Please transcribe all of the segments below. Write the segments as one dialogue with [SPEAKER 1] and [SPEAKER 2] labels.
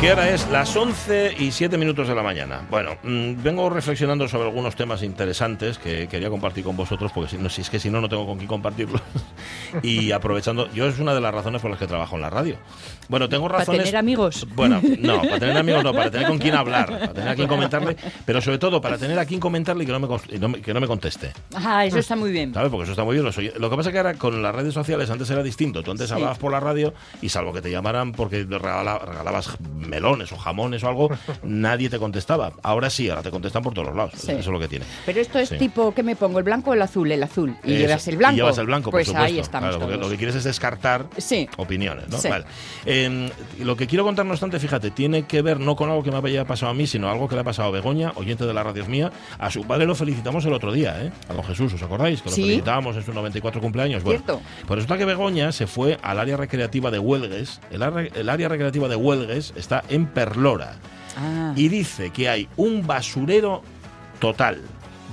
[SPEAKER 1] ¿Qué hora es? Las 11 y 7 minutos de la mañana. Bueno, mm, vengo reflexionando sobre algunos temas interesantes que quería compartir con vosotros, porque si, no, si es que si no, no tengo con quién compartirlos. y aprovechando, yo es una de las razones por las que trabajo en la radio. Bueno, tengo razones.
[SPEAKER 2] ¿Para tener amigos?
[SPEAKER 1] Bueno, no, para tener amigos no, para tener con quién hablar, para tener a quien comentarle, pero sobre todo para tener a quien comentarle y que no me, que no me conteste.
[SPEAKER 2] Ah, eso está muy bien.
[SPEAKER 1] ¿Sabes? Porque eso está muy bien. Lo que pasa es que ahora con las redes sociales antes era distinto. Tú antes
[SPEAKER 2] Sí.
[SPEAKER 1] hablabas por la radio y salvo que te llamaran porque regala- regalabas melones o jamones o algo, nadie te contestaba. Ahora sí, ahora te contestan por todos los lados.
[SPEAKER 2] Sí.
[SPEAKER 1] Eso es lo que tiene.
[SPEAKER 2] Pero esto es
[SPEAKER 1] Sí.
[SPEAKER 2] tipo, ¿qué me pongo? ¿El blanco o el azul? El azul. Y
[SPEAKER 1] Eso.
[SPEAKER 2] llevas el blanco.
[SPEAKER 1] Y llevas el blanco, por
[SPEAKER 2] Pues
[SPEAKER 1] supuesto.
[SPEAKER 2] ahí estamos
[SPEAKER 1] Claro, porque
[SPEAKER 2] todos.
[SPEAKER 1] lo que quieres es descartar
[SPEAKER 2] Sí.
[SPEAKER 1] opiniones, ¿no?
[SPEAKER 2] Sí.
[SPEAKER 1] Vale. Eh, lo que quiero contar, no obstante, fíjate, tiene que ver no con algo que me haya pasado a mí, sino algo que le ha pasado a Begoña, oyente de la radio es mía. A su padre lo felicitamos el otro día, ¿eh? A don Jesús, ¿os acordáis? Que lo
[SPEAKER 2] Sí.
[SPEAKER 1] felicitábamos en sus 94 cumpleaños. Bueno,
[SPEAKER 2] Cierto.
[SPEAKER 1] pues resulta que Begoña se fue al área recreativa de Huelgues. El área recreativa de Huelgues está en Perlora.
[SPEAKER 2] Ah.
[SPEAKER 1] Y dice que hay un basurero total,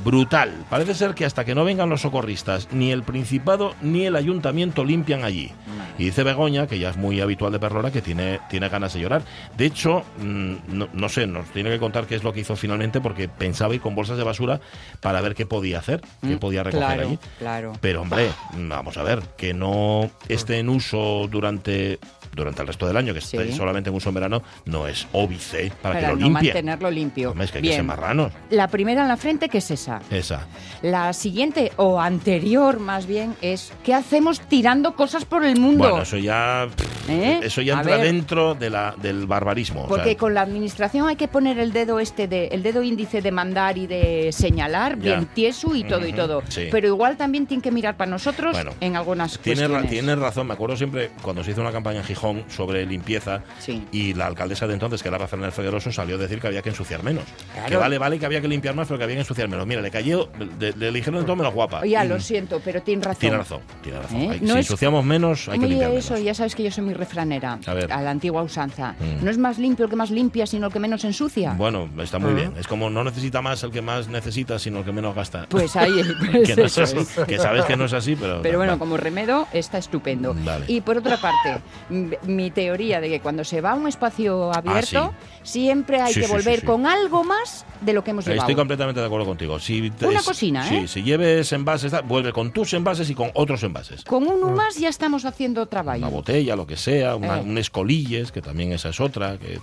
[SPEAKER 1] brutal. Parece ser que hasta que no vengan los socorristas, ni el Principado ni el Ayuntamiento limpian allí. Y dice Begoña, que ya es muy habitual de Perlora, que tiene, tiene ganas de llorar. De hecho, mm, no, no sé, nos tiene que contar qué es lo que hizo finalmente, porque pensaba ir con bolsas de basura para ver qué podía hacer, qué
[SPEAKER 2] Mm,
[SPEAKER 1] podía recoger
[SPEAKER 2] claro,
[SPEAKER 1] allí.
[SPEAKER 2] claro.
[SPEAKER 1] Pero hombre, vamos a ver, que no esté en uso durante durante el resto del año, que esté solamente en uso en verano, no es óbice para,
[SPEAKER 2] Para
[SPEAKER 1] que lo
[SPEAKER 2] no
[SPEAKER 1] limpie.
[SPEAKER 2] mantenerlo limpio.
[SPEAKER 1] Hombre, es que hay que
[SPEAKER 2] Bien.
[SPEAKER 1] ser marranos.
[SPEAKER 2] La primera en la frente, que es esa.
[SPEAKER 1] Esa.
[SPEAKER 2] La siguiente, o anterior más bien, es ¿qué hacemos tirando cosas por el mundo?
[SPEAKER 1] Bueno, eso ya,
[SPEAKER 2] ¿Eh?
[SPEAKER 1] eso ya entra dentro de la, del barbarismo. o
[SPEAKER 2] Porque
[SPEAKER 1] sea,
[SPEAKER 2] con la administración hay que poner el dedo este de el dedo índice de mandar y de señalar
[SPEAKER 1] Ya.
[SPEAKER 2] bien tieso y todo y todo.
[SPEAKER 1] sí.
[SPEAKER 2] Pero igual también tiene que mirar para nosotros
[SPEAKER 1] Bueno,
[SPEAKER 2] en algunas
[SPEAKER 1] Tienes, ra-
[SPEAKER 2] cuestiones.
[SPEAKER 1] tienes razón, me acuerdo siempre cuando se hizo una campaña en Gijón sobre limpieza
[SPEAKER 2] Sí.
[SPEAKER 1] y la alcaldesa de entonces, que era Rafael Figueroso, salió a decir que había que ensuciar menos.
[SPEAKER 2] Claro.
[SPEAKER 1] Que vale, vale, que había que limpiar más, pero que había que ensuciar menos. Mira, le cayó, le, le dijeron de todo menos guapa.
[SPEAKER 2] Oye,
[SPEAKER 1] Y-
[SPEAKER 2] lo siento, pero tiene razón.
[SPEAKER 1] Tiene razón, tiene razón.
[SPEAKER 2] ¿Eh?
[SPEAKER 1] Hay-
[SPEAKER 2] No
[SPEAKER 1] si
[SPEAKER 2] es-
[SPEAKER 1] ensuciamos menos, hay que limpiar
[SPEAKER 2] eso,
[SPEAKER 1] menos.
[SPEAKER 2] ya sabes que yo soy muy refranera,
[SPEAKER 1] A ver.
[SPEAKER 2] la antigua usanza.
[SPEAKER 1] Mm.
[SPEAKER 2] No es más limpio el que más limpia, sino el que menos ensucia.
[SPEAKER 1] Bueno, está muy
[SPEAKER 2] Ah.
[SPEAKER 1] bien. Es como no necesita más el que más necesita, sino el que menos gasta.
[SPEAKER 2] Pues ahí, pues
[SPEAKER 1] que, no es
[SPEAKER 2] eso
[SPEAKER 1] así,
[SPEAKER 2] es.
[SPEAKER 1] que sabes que no es así, pero.
[SPEAKER 2] Pero bueno,
[SPEAKER 1] vale.
[SPEAKER 2] como remedo está estupendo. Y por otra parte, mi teoría de que cuando se va a un espacio abierto, siempre hay
[SPEAKER 1] Ah, Sí,
[SPEAKER 2] que
[SPEAKER 1] sí,
[SPEAKER 2] volver con algo más de lo que hemos llevado.
[SPEAKER 1] Estoy completamente de acuerdo contigo. Si te-
[SPEAKER 2] Una cocina,
[SPEAKER 1] sí,
[SPEAKER 2] ¿eh?
[SPEAKER 1] si lleves envases, vuelve con tus envases y con otros envases.
[SPEAKER 2] Con uno más ya estamos haciendo trabajo.
[SPEAKER 1] Una botella, lo que sea, una-
[SPEAKER 2] Eh.
[SPEAKER 1] un escolilles, que también esa es otra. Que.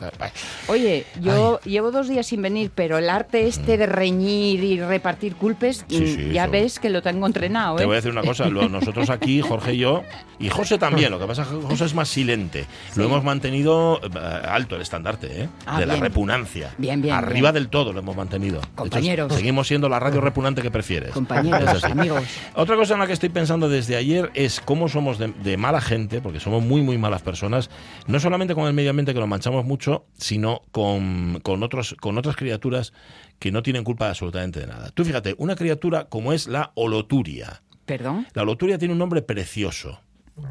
[SPEAKER 2] Oye, yo llevo dos días sin venir, pero el arte este de reñir y repartir culpes,
[SPEAKER 1] Sí,
[SPEAKER 2] mm,
[SPEAKER 1] sí,
[SPEAKER 2] ya
[SPEAKER 1] eso.
[SPEAKER 2] ves que lo tengo entrenado,
[SPEAKER 1] Te
[SPEAKER 2] ¿eh?
[SPEAKER 1] voy a decir una cosa, lo- nosotros aquí, Jorge y yo, y José también, lo que pasa es que José es más silente. Lo hemos mantenido eh, alto el estandarte, ¿eh?
[SPEAKER 2] Ah,
[SPEAKER 1] de la repugnancia.
[SPEAKER 2] Bien, bien,
[SPEAKER 1] Arriba
[SPEAKER 2] bien.
[SPEAKER 1] del todo lo hemos mantenido. Hecho,
[SPEAKER 2] Compañeros.
[SPEAKER 1] seguimos siendo la radio repugnante que prefieres.
[SPEAKER 2] Compañeros, amigos.
[SPEAKER 1] Otra cosa en la que estoy pensando desde ayer es cómo somos de, de mala gente, porque somos muy, muy malas personas, no solamente con el medio ambiente que lo manchamos mucho, sino con, con, otros, con otras criaturas que no tienen culpa absolutamente de nada. Tú fíjate, una criatura como es la holoturia.
[SPEAKER 2] ¿Perdón?
[SPEAKER 1] La holoturia tiene un nombre precioso.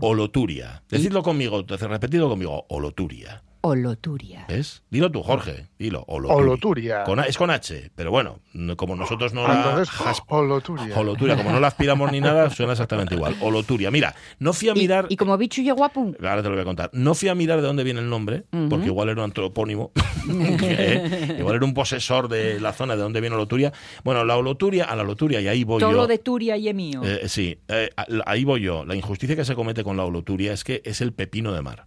[SPEAKER 1] Holoturia. Decidlo conmigo, repetido conmigo. Holoturia.
[SPEAKER 2] Oloturia.
[SPEAKER 1] ¿Ves? Dilo tú, Jorge. Dilo. Holoturia.
[SPEAKER 3] Holoturia.
[SPEAKER 1] Con A- es con H, pero bueno, no- como nosotros no
[SPEAKER 3] Ah,
[SPEAKER 1] la...
[SPEAKER 3] entonces,
[SPEAKER 1] jas-
[SPEAKER 3] holoturia.
[SPEAKER 1] Holoturia, como no la aspiramos ni nada, suena exactamente igual. Holoturia. Mira, no fui a mirar.
[SPEAKER 2] y como bicho y guapo,
[SPEAKER 1] Ahora te lo voy a contar. No fui a mirar de dónde viene el nombre, porque igual era un antropónimo. ¿eh? Igual era un posesor de la zona de donde viene Holoturia. Bueno, la Holoturia, a la Holoturia, y ahí voy
[SPEAKER 2] todo
[SPEAKER 1] yo.
[SPEAKER 2] lo de Turia y es mío.
[SPEAKER 1] Eh, sí, eh, ahí voy yo. La injusticia que se comete con la holoturia es que es el pepino de mar.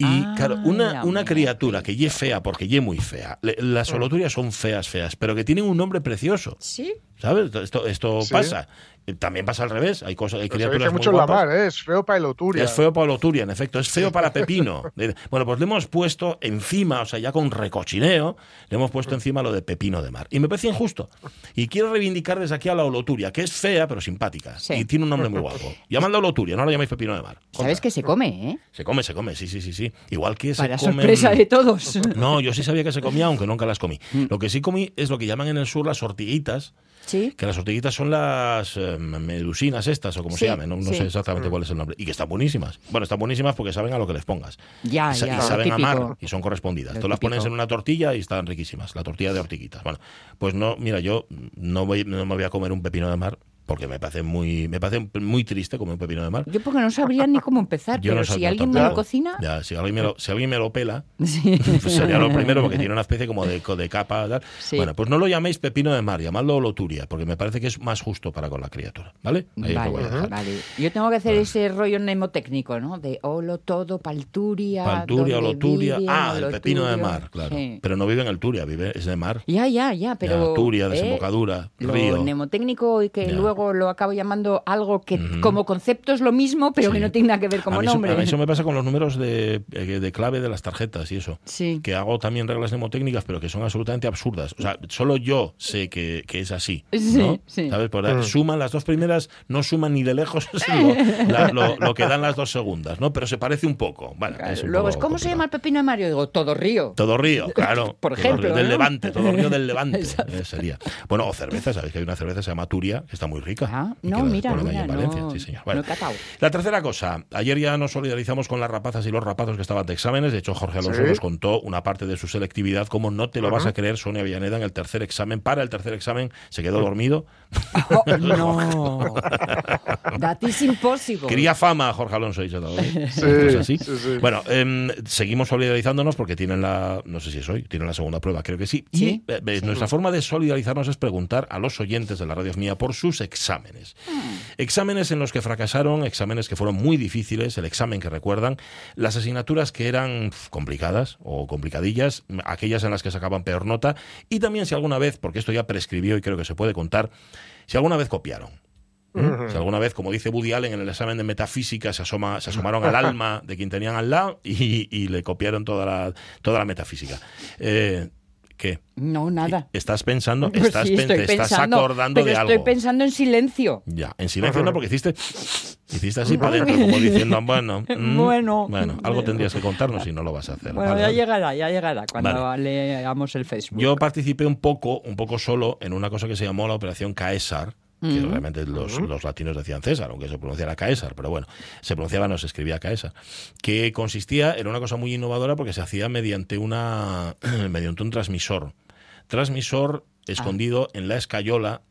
[SPEAKER 1] Y
[SPEAKER 2] Ah,
[SPEAKER 1] claro, una, una criatura que ye fea, porque ye muy fea. le- Las holoturias son feas, feas, pero que tienen un nombre precioso.
[SPEAKER 2] ¿Sí?
[SPEAKER 1] ¿Sabes? Esto, esto
[SPEAKER 3] Sí.
[SPEAKER 1] pasa. También pasa al revés. Hay cosas, hay
[SPEAKER 3] Pero se
[SPEAKER 1] criaturas
[SPEAKER 3] dice
[SPEAKER 1] muy
[SPEAKER 3] mucho en la
[SPEAKER 1] guapas.
[SPEAKER 3] mar, ¿eh? es feo para el Oturia.
[SPEAKER 1] Es feo para Loturia, en efecto. Es feo para Pepino. Bueno, pues le hemos puesto encima, o sea, ya con recochineo, le hemos puesto encima lo de Pepino de Mar. Y me parece injusto. Y quiero reivindicar desde aquí a la Oloturia, que es fea, pero simpática.
[SPEAKER 2] Sí.
[SPEAKER 1] Y tiene un nombre muy guapo. Llamadla Oloturia, no la llamáis Pepino de Mar.
[SPEAKER 2] Sabes que se come, ¿eh?
[SPEAKER 1] Se come, se come, sí, sí, sí, sí. Igual que se
[SPEAKER 2] Para
[SPEAKER 1] comen-
[SPEAKER 2] sorpresa de todos.
[SPEAKER 1] No, yo sí sabía que se comía, aunque nunca las comí.
[SPEAKER 2] Mm.
[SPEAKER 1] Lo que sí comí es lo que llaman en el sur las ortiguitas,
[SPEAKER 2] Sí.
[SPEAKER 1] que las ortiguitas son las eh, medusinas estas, o como
[SPEAKER 2] Sí,
[SPEAKER 1] se llamen, no, no
[SPEAKER 2] sí.
[SPEAKER 1] sé exactamente cuál es el nombre. Y que están buenísimas. Bueno, están buenísimas porque saben a lo que les pongas.
[SPEAKER 2] Ya,
[SPEAKER 1] y, sa-
[SPEAKER 2] ya,
[SPEAKER 1] y
[SPEAKER 2] lo
[SPEAKER 1] saben a mar
[SPEAKER 2] típico.
[SPEAKER 1] y son correspondidas.
[SPEAKER 2] Lo
[SPEAKER 1] Tú las pones en una tortilla y están riquísimas. La tortilla de ortiguitas. Bueno, pues no, mira, yo no, voy, no me voy a comer un pepino de mar porque me parece muy, me parece muy triste comer un pepino de mar.
[SPEAKER 2] Yo porque no sabría ni cómo empezar,
[SPEAKER 1] Yo
[SPEAKER 2] pero
[SPEAKER 1] no
[SPEAKER 2] si alguien me lo cocina...
[SPEAKER 1] Ya, si alguien me lo, si alguien me lo pela,
[SPEAKER 2] Sí.
[SPEAKER 1] pues sería lo primero porque tiene una especie como de, de capa. tal.
[SPEAKER 2] Sí.
[SPEAKER 1] Bueno, pues no lo llaméis pepino de mar, llamadlo oloturia, porque me parece que es más justo para con la criatura. ¿Vale? Ahí lo voy a
[SPEAKER 2] Vale,
[SPEAKER 1] dejar.
[SPEAKER 2] vale. Yo tengo que hacer ese rollo mnemotécnico, ¿no? De olo todo, palturia.
[SPEAKER 1] Palturia,
[SPEAKER 2] vive,
[SPEAKER 1] Ah, el pepino de mar, claro.
[SPEAKER 2] Sí.
[SPEAKER 1] Pero no vive en el Turia, vive, es de mar.
[SPEAKER 2] Ya, ya, ya, pero...
[SPEAKER 1] Ya, Turia,
[SPEAKER 2] ¿eh?
[SPEAKER 1] desembocadura,
[SPEAKER 2] Lo
[SPEAKER 1] río.
[SPEAKER 2] mnemotécnico y que
[SPEAKER 1] Ya.
[SPEAKER 2] luego lo acabo llamando algo que como concepto es lo mismo, pero que no tiene nada que ver como
[SPEAKER 1] a mí, eso-
[SPEAKER 2] nombre.
[SPEAKER 1] a mí eso me pasa con los números de, eh, de clave de las tarjetas y eso.
[SPEAKER 2] Sí.
[SPEAKER 1] Que hago también reglas mnemotécnicas, pero que son absolutamente absurdas. O sea, solo yo sé que, que es así.
[SPEAKER 2] Sí,
[SPEAKER 1] ¿no?
[SPEAKER 2] sí.
[SPEAKER 1] ¿Sabes? Por ahí suman las dos primeras, no suman ni de lejos lo, la- lo- lo que dan las dos segundas, ¿no? Pero se parece un poco. Bueno,
[SPEAKER 2] Claro,
[SPEAKER 1] es un
[SPEAKER 2] Luego
[SPEAKER 1] poco
[SPEAKER 2] ¿cómo se llama el pepino de Mario? Digo, todo río.
[SPEAKER 1] Todo río, claro.
[SPEAKER 2] Por
[SPEAKER 1] Todo
[SPEAKER 2] ejemplo,
[SPEAKER 1] del. Levante, todo río del Levante. eh, sería. Bueno, o cerveza, ¿sabéis que hay una cerveza que se llama Turia, que está muy rica?
[SPEAKER 2] Ah, no, mira, mira, no-
[SPEAKER 1] Sí, señor. Bueno, la tercera cosa, ayer ya nos solidarizamos con las rapazas y los rapazos que estaban de exámenes. De hecho, Jorge Alonso
[SPEAKER 3] Sí.
[SPEAKER 1] nos contó una parte de su selectividad. Como no te lo vas a creer, Sonia Villaneda en el tercer examen, para el tercer examen, se quedó dormido.
[SPEAKER 2] Oh, no. That is impossible.
[SPEAKER 1] Quería fama, Jorge Alonso, dicho todo.
[SPEAKER 3] Sí,
[SPEAKER 1] así.
[SPEAKER 3] sí, sí.
[SPEAKER 1] Bueno, em, seguimos solidarizándonos porque tienen la, no sé si es hoy, tienen la segunda prueba, creo que sí.
[SPEAKER 2] Sí.
[SPEAKER 1] Y eh, eh, nuestra forma de solidarizarnos es preguntar a los oyentes de la radio mía por sus exámenes.
[SPEAKER 2] Hmm.
[SPEAKER 1] Exámenes en los que fracasaron, exámenes que fueron muy difíciles, el examen que recuerdan, las asignaturas que eran complicadas o complicadillas, aquellas en las que sacaban peor nota, y también si alguna vez, porque esto ya prescribió y creo que se puede contar, si alguna vez copiaron. ¿Mm? Si alguna vez, como dice Woody Allen en el examen de metafísica, se, asoma, se asomaron al alma de quien tenían al lado y, y le copiaron toda la, toda la metafísica. Eh, ¿Qué?
[SPEAKER 2] No, nada.
[SPEAKER 1] ¿Estás pensando?
[SPEAKER 2] Pues
[SPEAKER 1] ¿Estás,
[SPEAKER 2] sí,
[SPEAKER 1] pen-
[SPEAKER 2] estoy
[SPEAKER 1] te estás
[SPEAKER 2] pensando,
[SPEAKER 1] acordando
[SPEAKER 2] pero
[SPEAKER 1] de
[SPEAKER 2] estoy
[SPEAKER 1] algo?
[SPEAKER 2] pensando en silencio.
[SPEAKER 1] Ya, en silencio no, porque hiciste, hiciste así para adentro, como diciendo, bueno, mm,
[SPEAKER 2] Bueno.
[SPEAKER 1] bueno, algo tendrías que contarnos y no lo vas a hacer.
[SPEAKER 2] Bueno,
[SPEAKER 1] Vale,
[SPEAKER 2] ya
[SPEAKER 1] vale.
[SPEAKER 2] llegará, ya llegará cuando
[SPEAKER 1] Vale.
[SPEAKER 2] leamos el Facebook.
[SPEAKER 1] Yo participé un poco, un poco solo, en una cosa que se llamó la Operación Caesar, que realmente los, los latinos decían César, aunque se pronunciara Caesar, pero bueno, se pronunciaba, no se escribía Caesar, que consistía en una cosa muy innovadora porque se hacía mediante una mediante un transmisor. Transmisor escondido en la escayola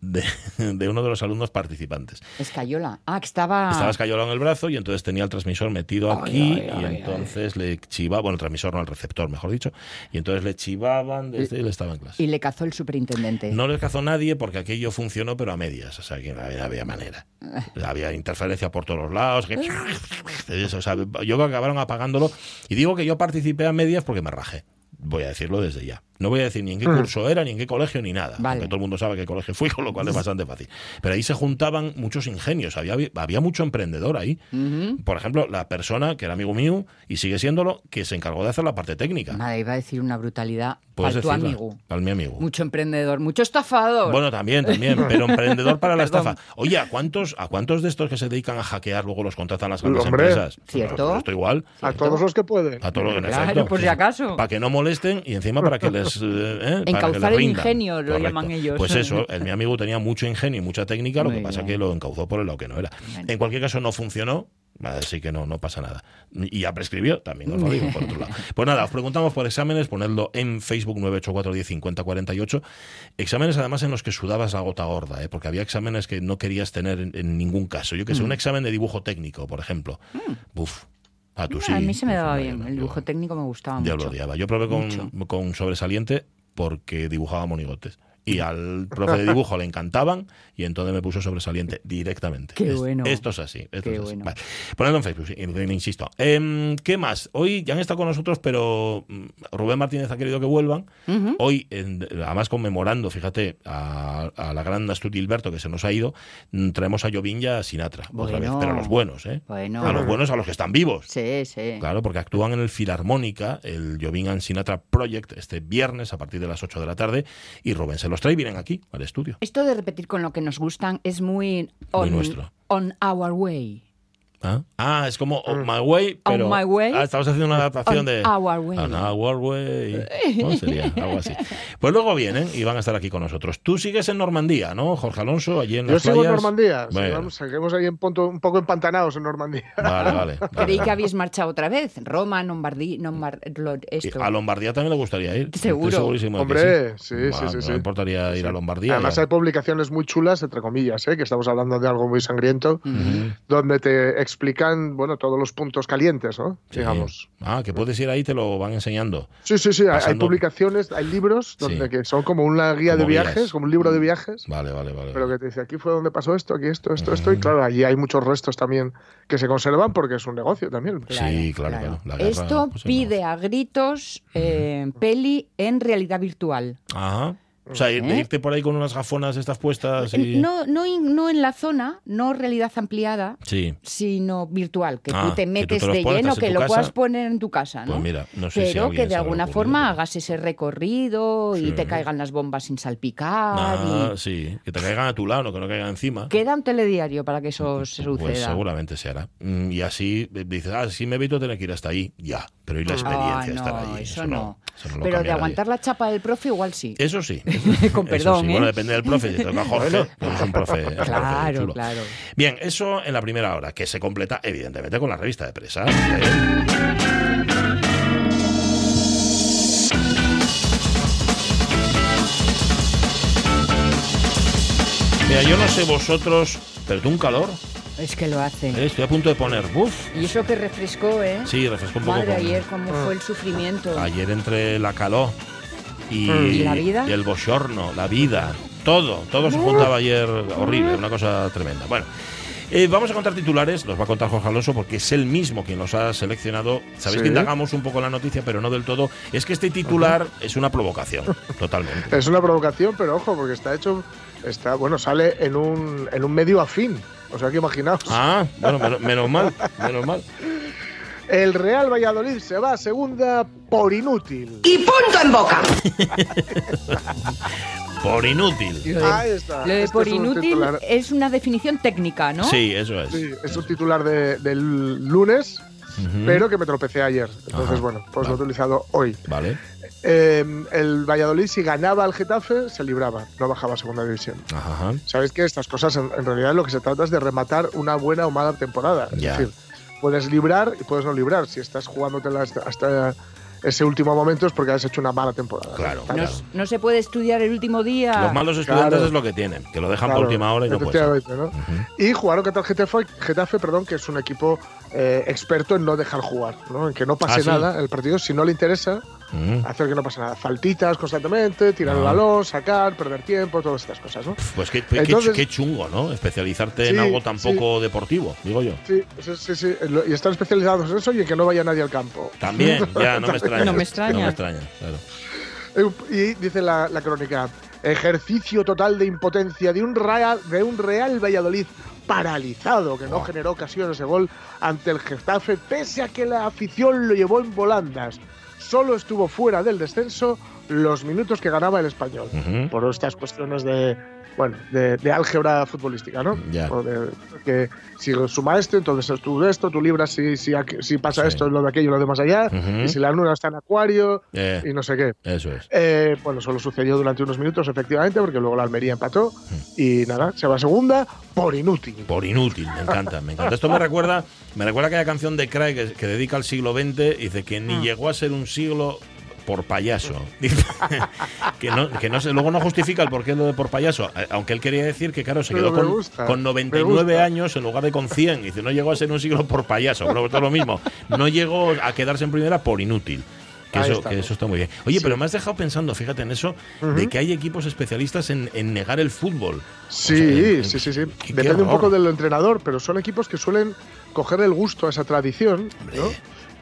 [SPEAKER 1] de, de uno de los alumnos participantes.
[SPEAKER 2] Escayola. Ah, que estaba...
[SPEAKER 1] Estaba escayolado en el brazo y entonces tenía el transmisor metido
[SPEAKER 2] Ay,
[SPEAKER 1] aquí
[SPEAKER 2] ay,
[SPEAKER 1] y
[SPEAKER 2] ay,
[SPEAKER 1] entonces le chivaba, bueno, el transmisor no, el receptor, mejor dicho, y entonces le chivaban desde y él estaba en clase.
[SPEAKER 2] Y le cazó el superintendente.
[SPEAKER 1] No le cazó nadie porque aquello funcionó, pero a medias. O sea, que no había, había manera. Había interferencia por todos los lados. que- eso, o sea, yo acabaron apagándolo. Y digo que yo participé a medias porque me rajé. Voy a decirlo desde ya. No voy a decir ni en qué curso era, ni en qué colegio, ni nada.
[SPEAKER 2] Vale.
[SPEAKER 1] Porque todo el mundo sabe qué colegio fui, con lo cual es bastante fácil. Pero ahí se juntaban muchos ingenios. Había, había mucho emprendedor ahí. Por ejemplo, la persona que era amigo mío y sigue siéndolo, que se encargó de hacer la parte técnica.
[SPEAKER 2] Madre, iba a decir una brutalidad.
[SPEAKER 1] Puedes
[SPEAKER 2] tu
[SPEAKER 1] decirla,
[SPEAKER 2] amigo.
[SPEAKER 1] Al mi amigo.
[SPEAKER 2] Mucho emprendedor, mucho estafador.
[SPEAKER 1] Bueno, también, también, pero emprendedor para la estafa. Oye, ¿a cuántos, ¿a cuántos de estos que se dedican a hackear luego los contratan las grandes
[SPEAKER 3] Hombre.
[SPEAKER 1] empresas?
[SPEAKER 2] Cierto.
[SPEAKER 1] Pues esto igual.
[SPEAKER 3] A todos los que pueden.
[SPEAKER 1] A todos los en
[SPEAKER 2] Claro, por si acaso.
[SPEAKER 1] Para que no molesten y encima para que les. eh, eh, para que
[SPEAKER 2] Encauzar
[SPEAKER 1] les
[SPEAKER 2] el ingenio, lo llaman ellos.
[SPEAKER 1] Pues eso, el, mi amigo tenía mucho ingenio y mucha técnica, lo
[SPEAKER 2] Muy
[SPEAKER 1] que pasa
[SPEAKER 2] bien.
[SPEAKER 1] que lo encauzó por el lado que no era. En cualquier caso, no funcionó. Así que no, no pasa nada. Y ya prescribió, también os lo digo, por otro lado. Pues nada, os preguntamos por exámenes, ponedlo en Facebook 984105048. Exámenes además en los que sudabas la gota gorda, ¿eh? porque había exámenes que no querías tener en, en ningún caso. Yo que
[SPEAKER 2] Mm.
[SPEAKER 1] sé, un examen de dibujo técnico, por ejemplo. Uf. A tú sí.
[SPEAKER 2] a mí se me daba bien.
[SPEAKER 1] yo
[SPEAKER 2] El
[SPEAKER 1] yo-
[SPEAKER 2] dibujo técnico me gustaba mucho.
[SPEAKER 1] lo odiaba. Yo probé con,
[SPEAKER 2] Mucho.
[SPEAKER 1] con sobresaliente porque dibujaba monigotes. Y al profe de dibujo le encantaban y entonces me puso sobresaliente directamente.
[SPEAKER 2] Qué
[SPEAKER 1] Es-
[SPEAKER 2] bueno.
[SPEAKER 1] Esto es así. Esto
[SPEAKER 2] Qué
[SPEAKER 1] es así.
[SPEAKER 2] bueno.
[SPEAKER 1] Vale. Ponedlo en Facebook, insisto. Em, ¿Qué más? Hoy ya han estado con nosotros, pero mm, Rubén Martínez ha querido que vuelvan.
[SPEAKER 2] Ujú.
[SPEAKER 1] Hoy, en- además conmemorando, fíjate, a, a la gran Astrid Gilberto que se nos ha ido, mm, traemos a Jovín y a Sinatra otra vez,
[SPEAKER 2] Bueno.
[SPEAKER 1] pero a los buenos, ¿eh?
[SPEAKER 2] Bueno.
[SPEAKER 1] A los buenos, a los que están vivos.
[SPEAKER 2] Sí, sí.
[SPEAKER 1] Claro, porque actúan en el Filarmónica, el Jovín and Sinatra Project, este viernes a partir de las 8 de la tarde, y Rubén se los trae y vienen aquí, al estudio.
[SPEAKER 2] Esto de repetir con lo que nos gustan es muy on,
[SPEAKER 1] nuestro.
[SPEAKER 2] on our way.
[SPEAKER 1] ¿Ah? Ah, es como On My Way, pero...
[SPEAKER 2] My Way.
[SPEAKER 1] Ah, estabas haciendo una adaptación
[SPEAKER 2] On
[SPEAKER 1] de...
[SPEAKER 2] Our Way.
[SPEAKER 1] On Our Way. ¿Cómo sería? Algo así. Pues luego vienen y van a estar aquí con nosotros. Tú sigues en Normandía, ¿no, Jorge Alonso? Allí en
[SPEAKER 3] Yo
[SPEAKER 1] las
[SPEAKER 3] sigo en
[SPEAKER 1] playas?
[SPEAKER 3] Normandía.
[SPEAKER 1] Bueno.
[SPEAKER 3] Seguimos ahí en punto- un poco empantanados en Normandía.
[SPEAKER 1] Vale, vale. vale,
[SPEAKER 2] Creí que habéis marchado otra vez. Roma, Lombardía, Lombard, esto.
[SPEAKER 1] A Lombardía también le gustaría ir.
[SPEAKER 2] Seguro.
[SPEAKER 1] Estoy segurísimo de que
[SPEAKER 3] Hombre, sí, sí,
[SPEAKER 1] Bueno,
[SPEAKER 3] sí,
[SPEAKER 1] No
[SPEAKER 3] sí.
[SPEAKER 1] me importaría ir a Lombardía.
[SPEAKER 3] Además
[SPEAKER 1] ya.
[SPEAKER 3] hay publicaciones muy chulas, entre comillas, ¿eh? que estamos hablando de algo muy sangriento, donde te explican, bueno, todos los puntos calientes, ¿no?
[SPEAKER 1] Sí.
[SPEAKER 3] Digamos.
[SPEAKER 1] Ah, que puedes ir ahí, te lo van enseñando.
[SPEAKER 3] Sí, sí, sí. hay- publicaciones, hay libros donde
[SPEAKER 1] Sí.
[SPEAKER 3] que son como una guía
[SPEAKER 1] Como
[SPEAKER 3] de viajes,
[SPEAKER 1] guías.
[SPEAKER 3] como un libro de viajes.
[SPEAKER 1] Vale, vale, vale.
[SPEAKER 3] Pero que te dice, aquí fue donde pasó esto, aquí esto, esto, esto. Y claro, allí hay muchos restos también que se conservan porque es un negocio también.
[SPEAKER 1] Sí, claro, claro. Guerra,
[SPEAKER 2] Esto
[SPEAKER 1] pues,
[SPEAKER 2] pide a gritos eh, peli en realidad virtual.
[SPEAKER 1] Ajá. O sea, ir-
[SPEAKER 2] ¿Eh?
[SPEAKER 1] irte por ahí con unas gafonas estas puestas y...
[SPEAKER 2] No, no, en la zona, no realidad ampliada,
[SPEAKER 1] Sí.
[SPEAKER 2] sino virtual, que
[SPEAKER 1] Ah,
[SPEAKER 2] tú te
[SPEAKER 1] que tú
[SPEAKER 2] metes
[SPEAKER 1] te los
[SPEAKER 2] de lleno, que lo puedas poner en tu casa, ¿no?
[SPEAKER 1] Pues mira, no sé si
[SPEAKER 2] Pero que de alguna forma hagas ese recorrido y te caigan las bombas sin salpicar.
[SPEAKER 1] Ah,
[SPEAKER 2] y...
[SPEAKER 1] sí. Que te caigan a tu lado, no que no caigan encima.
[SPEAKER 2] Queda un telediario para que eso se suceda.
[SPEAKER 1] Pues seguramente se hará. Mm, Y así eh, dices, ah, sí me evito tener que ir hasta ahí. Ya. Pero y la experiencia
[SPEAKER 2] Ah,
[SPEAKER 1] de estar allí.
[SPEAKER 2] eso no.
[SPEAKER 1] eso no lo
[SPEAKER 2] Pero de aguantar la chapa del profe igual sí.
[SPEAKER 1] Eso sí.
[SPEAKER 2] Con
[SPEAKER 1] Eso
[SPEAKER 2] perdón,
[SPEAKER 1] sí.
[SPEAKER 2] ¿eh?
[SPEAKER 1] Bueno, depende del profe. Si toca Jorge, pues es un profe. es un profe
[SPEAKER 2] Claro, claro.
[SPEAKER 1] Bien, eso en la primera hora, que se completa evidentemente con la revista de prensa. ¿eh? Mira, yo no sé vosotros, pero tú un calor.
[SPEAKER 2] Es que lo hace.
[SPEAKER 1] ¿eh? Estoy a punto de poner. ¡Buf!
[SPEAKER 2] Y eso que refrescó, ¿eh?
[SPEAKER 1] Sí, refrescó un poco.
[SPEAKER 2] Madre, ayer cómo fue el sufrimiento.
[SPEAKER 1] Ayer entre la calor y,
[SPEAKER 2] ¿Y la vida?
[SPEAKER 1] y el bochorno, la vida, todo, todo se juntaba ayer horrible, una cosa tremenda. Bueno, eh, vamos a contar titulares, los va a contar Jorge Alonso porque es él mismo quien los ha seleccionado. Sabéis
[SPEAKER 3] Sí.
[SPEAKER 1] que indagamos un poco la noticia, pero no del todo. Es que este titular es una provocación, totalmente.
[SPEAKER 3] Es una provocación, pero ojo, porque está hecho, está, bueno, sale en un, en un medio afín. O sea que imaginaos.
[SPEAKER 1] Ah, bueno, menos, menos mal, menos mal.
[SPEAKER 3] El Real Valladolid se va a segunda por inútil.
[SPEAKER 4] Y punto en boca.
[SPEAKER 1] Por inútil.
[SPEAKER 2] Lo de,
[SPEAKER 3] Ahí está.
[SPEAKER 2] lo de
[SPEAKER 3] Este
[SPEAKER 2] por
[SPEAKER 3] es un
[SPEAKER 2] inútil
[SPEAKER 3] titular-
[SPEAKER 2] es una definición técnica, ¿no?
[SPEAKER 1] Sí, eso es.
[SPEAKER 3] Sí, es un titular de- del lunes, Pero que me tropecé ayer. Entonces,
[SPEAKER 1] Ajá,
[SPEAKER 3] bueno, pues lo he utilizado hoy.
[SPEAKER 1] Vale.
[SPEAKER 3] Eh, el Valladolid, si ganaba al Getafe, se libraba, no bajaba a segunda división.
[SPEAKER 1] Ajá.
[SPEAKER 3] Sabéis que estas cosas, en, en realidad, lo que se trata es de rematar una buena o mala temporada. Es decir, puedes librar y puedes no librar. Si estás jugándotela hasta, hasta ese último momento es porque has hecho una mala temporada.
[SPEAKER 1] Claro,
[SPEAKER 2] No,
[SPEAKER 1] claro.
[SPEAKER 2] s- no se puede estudiar el último día.
[SPEAKER 1] Los malos estudiantes
[SPEAKER 3] Claro.
[SPEAKER 1] es lo que tienen, que lo dejan
[SPEAKER 3] Claro,
[SPEAKER 1] por última hora y no puede ser.
[SPEAKER 3] efectivamente, ¿no? Y jugaron contra el Getafe, Getafe perdón, que es un equipo eh, experto en no dejar jugar, ¿no? en que no pase
[SPEAKER 1] Ah, ¿sí?
[SPEAKER 3] nada el partido. Si no le interesa,
[SPEAKER 1] Mm.
[SPEAKER 3] hacer que no pase nada. Faltitas constantemente, tirar el
[SPEAKER 1] Ah.
[SPEAKER 3] balón, sacar, perder tiempo, todas estas cosas. ¿no?
[SPEAKER 1] Pues qué, qué-
[SPEAKER 3] Entonces-
[SPEAKER 1] qué chungo, ¿no? Especializarte en
[SPEAKER 3] Sí,
[SPEAKER 1] algo tan poco deportivo, digo yo.
[SPEAKER 3] Sí, sí, sí, sí. Y están especializados en eso y en que no vaya nadie al campo.
[SPEAKER 1] También, ya, no me extraña.
[SPEAKER 2] No me extraña.
[SPEAKER 1] No me extraña, claro.
[SPEAKER 3] Eh, Y dice la, la crónica, ejercicio total de impotencia de un Real, de un Real Valladolid paralizado, que no generó ocasiones de gol ante el Getafe, pese a que la afición lo llevó en volandas. Solo estuvo fuera del descenso los minutos que ganaba el español. Por estas cuestiones de, bueno, de, de álgebra futbolística, ¿no?
[SPEAKER 1] Ya.
[SPEAKER 3] De- que si suma esto, entonces tú de esto, tú libras si, si, si pasa
[SPEAKER 1] Sí.
[SPEAKER 3] esto, lo de aquello, lo de más allá, y si la luna está en acuario,
[SPEAKER 1] Eh,
[SPEAKER 3] y no sé qué.
[SPEAKER 1] eso es.
[SPEAKER 3] Eh, bueno, solo sucedió durante unos minutos, efectivamente, porque luego la Almería empató y nada, se va a segunda por inútil.
[SPEAKER 1] Por inútil, me encanta, me encanta. Esto me recuerda, me recuerda aquella canción de Craig que, que dedica al siglo XX y dice que
[SPEAKER 3] Ah.
[SPEAKER 1] ni llegó a ser un siglo por payaso. Que no, que no sé, luego no justifica el porqué lo de por payaso, eh, aunque él quería decir que claro, se
[SPEAKER 3] Pero
[SPEAKER 1] quedó con,
[SPEAKER 3] gusta,
[SPEAKER 1] con
[SPEAKER 3] me
[SPEAKER 1] 99
[SPEAKER 3] gusta.
[SPEAKER 1] años en lugar de con 100. Dice, no llegó a ser un siglo por payaso, pero es lo mismo. No llegó a quedarse en primera por inútil. Que eso, que eso está muy bien. Oye,
[SPEAKER 3] Sí.
[SPEAKER 1] pero me has dejado pensando, fíjate en eso, de que hay equipos especialistas en, en negar el fútbol.
[SPEAKER 3] Sí,
[SPEAKER 1] O sea, en-
[SPEAKER 3] sí, sí, sí.
[SPEAKER 1] qué- qué
[SPEAKER 3] Depende un poco del entrenador, pero son equipos que suelen coger el gusto a esa tradición, ¿no?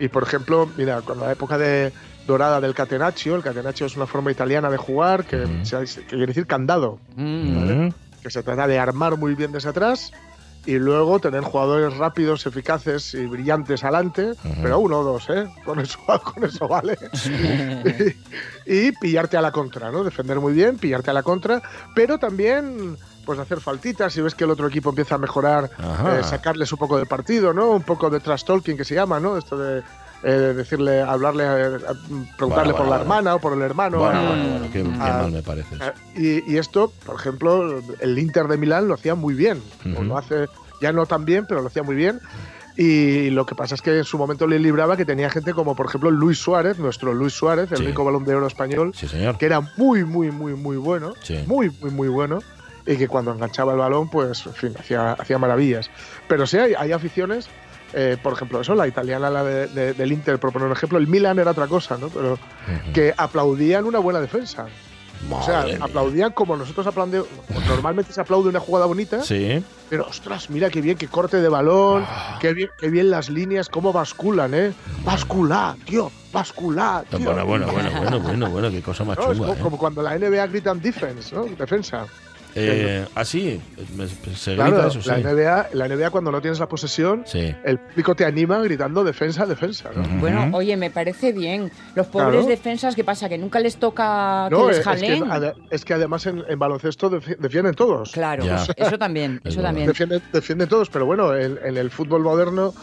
[SPEAKER 3] Y por ejemplo, mira, con la época de dorada del catenaccio, el catenaccio es una forma italiana de jugar que, se- que quiere decir candado,
[SPEAKER 2] Mm.
[SPEAKER 1] Mm.
[SPEAKER 3] que se trata de armar muy bien desde atrás y luego tener jugadores rápidos, eficaces y brillantes adelante, pero uno o dos, ¿eh? Con eso, con eso vale. y, y pillarte a la contra, ¿no? Defender muy bien, pillarte a la contra, pero también pues hacer faltitas si ves que el otro equipo empieza a mejorar, eh, sacarles un poco del partido, ¿no? Un poco de trash talking que se llama, ¿no? Esto de eh, decirle, hablarle, eh, a- preguntarle
[SPEAKER 1] Bueno,
[SPEAKER 3] por
[SPEAKER 1] bueno,
[SPEAKER 3] la
[SPEAKER 1] bueno.
[SPEAKER 3] hermana o por el hermano.
[SPEAKER 1] Bueno, bueno, qué, qué
[SPEAKER 3] Ah,
[SPEAKER 1] mal me parece.
[SPEAKER 3] Ah, Y, y esto, por ejemplo, el Inter de Milán lo hacía muy bien. O
[SPEAKER 1] Ujú.
[SPEAKER 3] lo hace ya no tan bien, pero lo hacía muy bien. Y lo que pasa es que en su momento le libraba que tenía gente como, por ejemplo, Luis Suárez, nuestro Luis Suárez, el
[SPEAKER 1] Sí.
[SPEAKER 3] rico balón de oro español,
[SPEAKER 1] Sí, señor.
[SPEAKER 3] que era muy, muy, muy, muy bueno.
[SPEAKER 1] Sí.
[SPEAKER 3] Muy, muy, muy bueno. Y que cuando enganchaba el balón, pues, en fin, hacía, hacía maravillas. Pero sí, hay, hay aficiones. Eh, por ejemplo, eso, la italiana, la de- de- del Inter, por poner un ejemplo, el Milan era otra cosa, ¿no? Pero que aplaudían una buena defensa. O sea,
[SPEAKER 1] mía.
[SPEAKER 3] aplaudían como nosotros aplaudimos. Normalmente se aplaude una jugada bonita,
[SPEAKER 1] Sí.
[SPEAKER 3] pero ostras, mira qué bien, qué corte de balón,
[SPEAKER 1] Ah.
[SPEAKER 3] qué, bien, qué bien las líneas, cómo basculan, ¿eh? Bascular, tío, bascular. Tío.
[SPEAKER 1] Bueno, bueno, bueno, bueno, bueno, bueno, qué cosa más
[SPEAKER 3] No, es
[SPEAKER 1] chunga.
[SPEAKER 3] como,
[SPEAKER 1] ¿eh?
[SPEAKER 3] como cuando la NBA gritan defense, ¿no? Defensa.
[SPEAKER 1] Eh, ah, sí, se grita
[SPEAKER 3] Claro,
[SPEAKER 1] eso, sí.
[SPEAKER 3] la, NBA, la NBA cuando no tienes la posesión,
[SPEAKER 1] Sí.
[SPEAKER 3] el público te anima gritando defensa, defensa, ¿no?
[SPEAKER 2] Bueno, oye, me parece bien. Los pobres
[SPEAKER 3] Claro.
[SPEAKER 2] defensas, ¿qué pasa? Que nunca les toca
[SPEAKER 3] No,
[SPEAKER 2] que les
[SPEAKER 3] es, es que, es además en, en baloncesto defi- defienden todos.
[SPEAKER 2] Claro,
[SPEAKER 1] Ya.
[SPEAKER 2] eso también,
[SPEAKER 1] Es
[SPEAKER 2] eso también.
[SPEAKER 3] Defiende, defiende todos, pero bueno, en, en el fútbol moderno,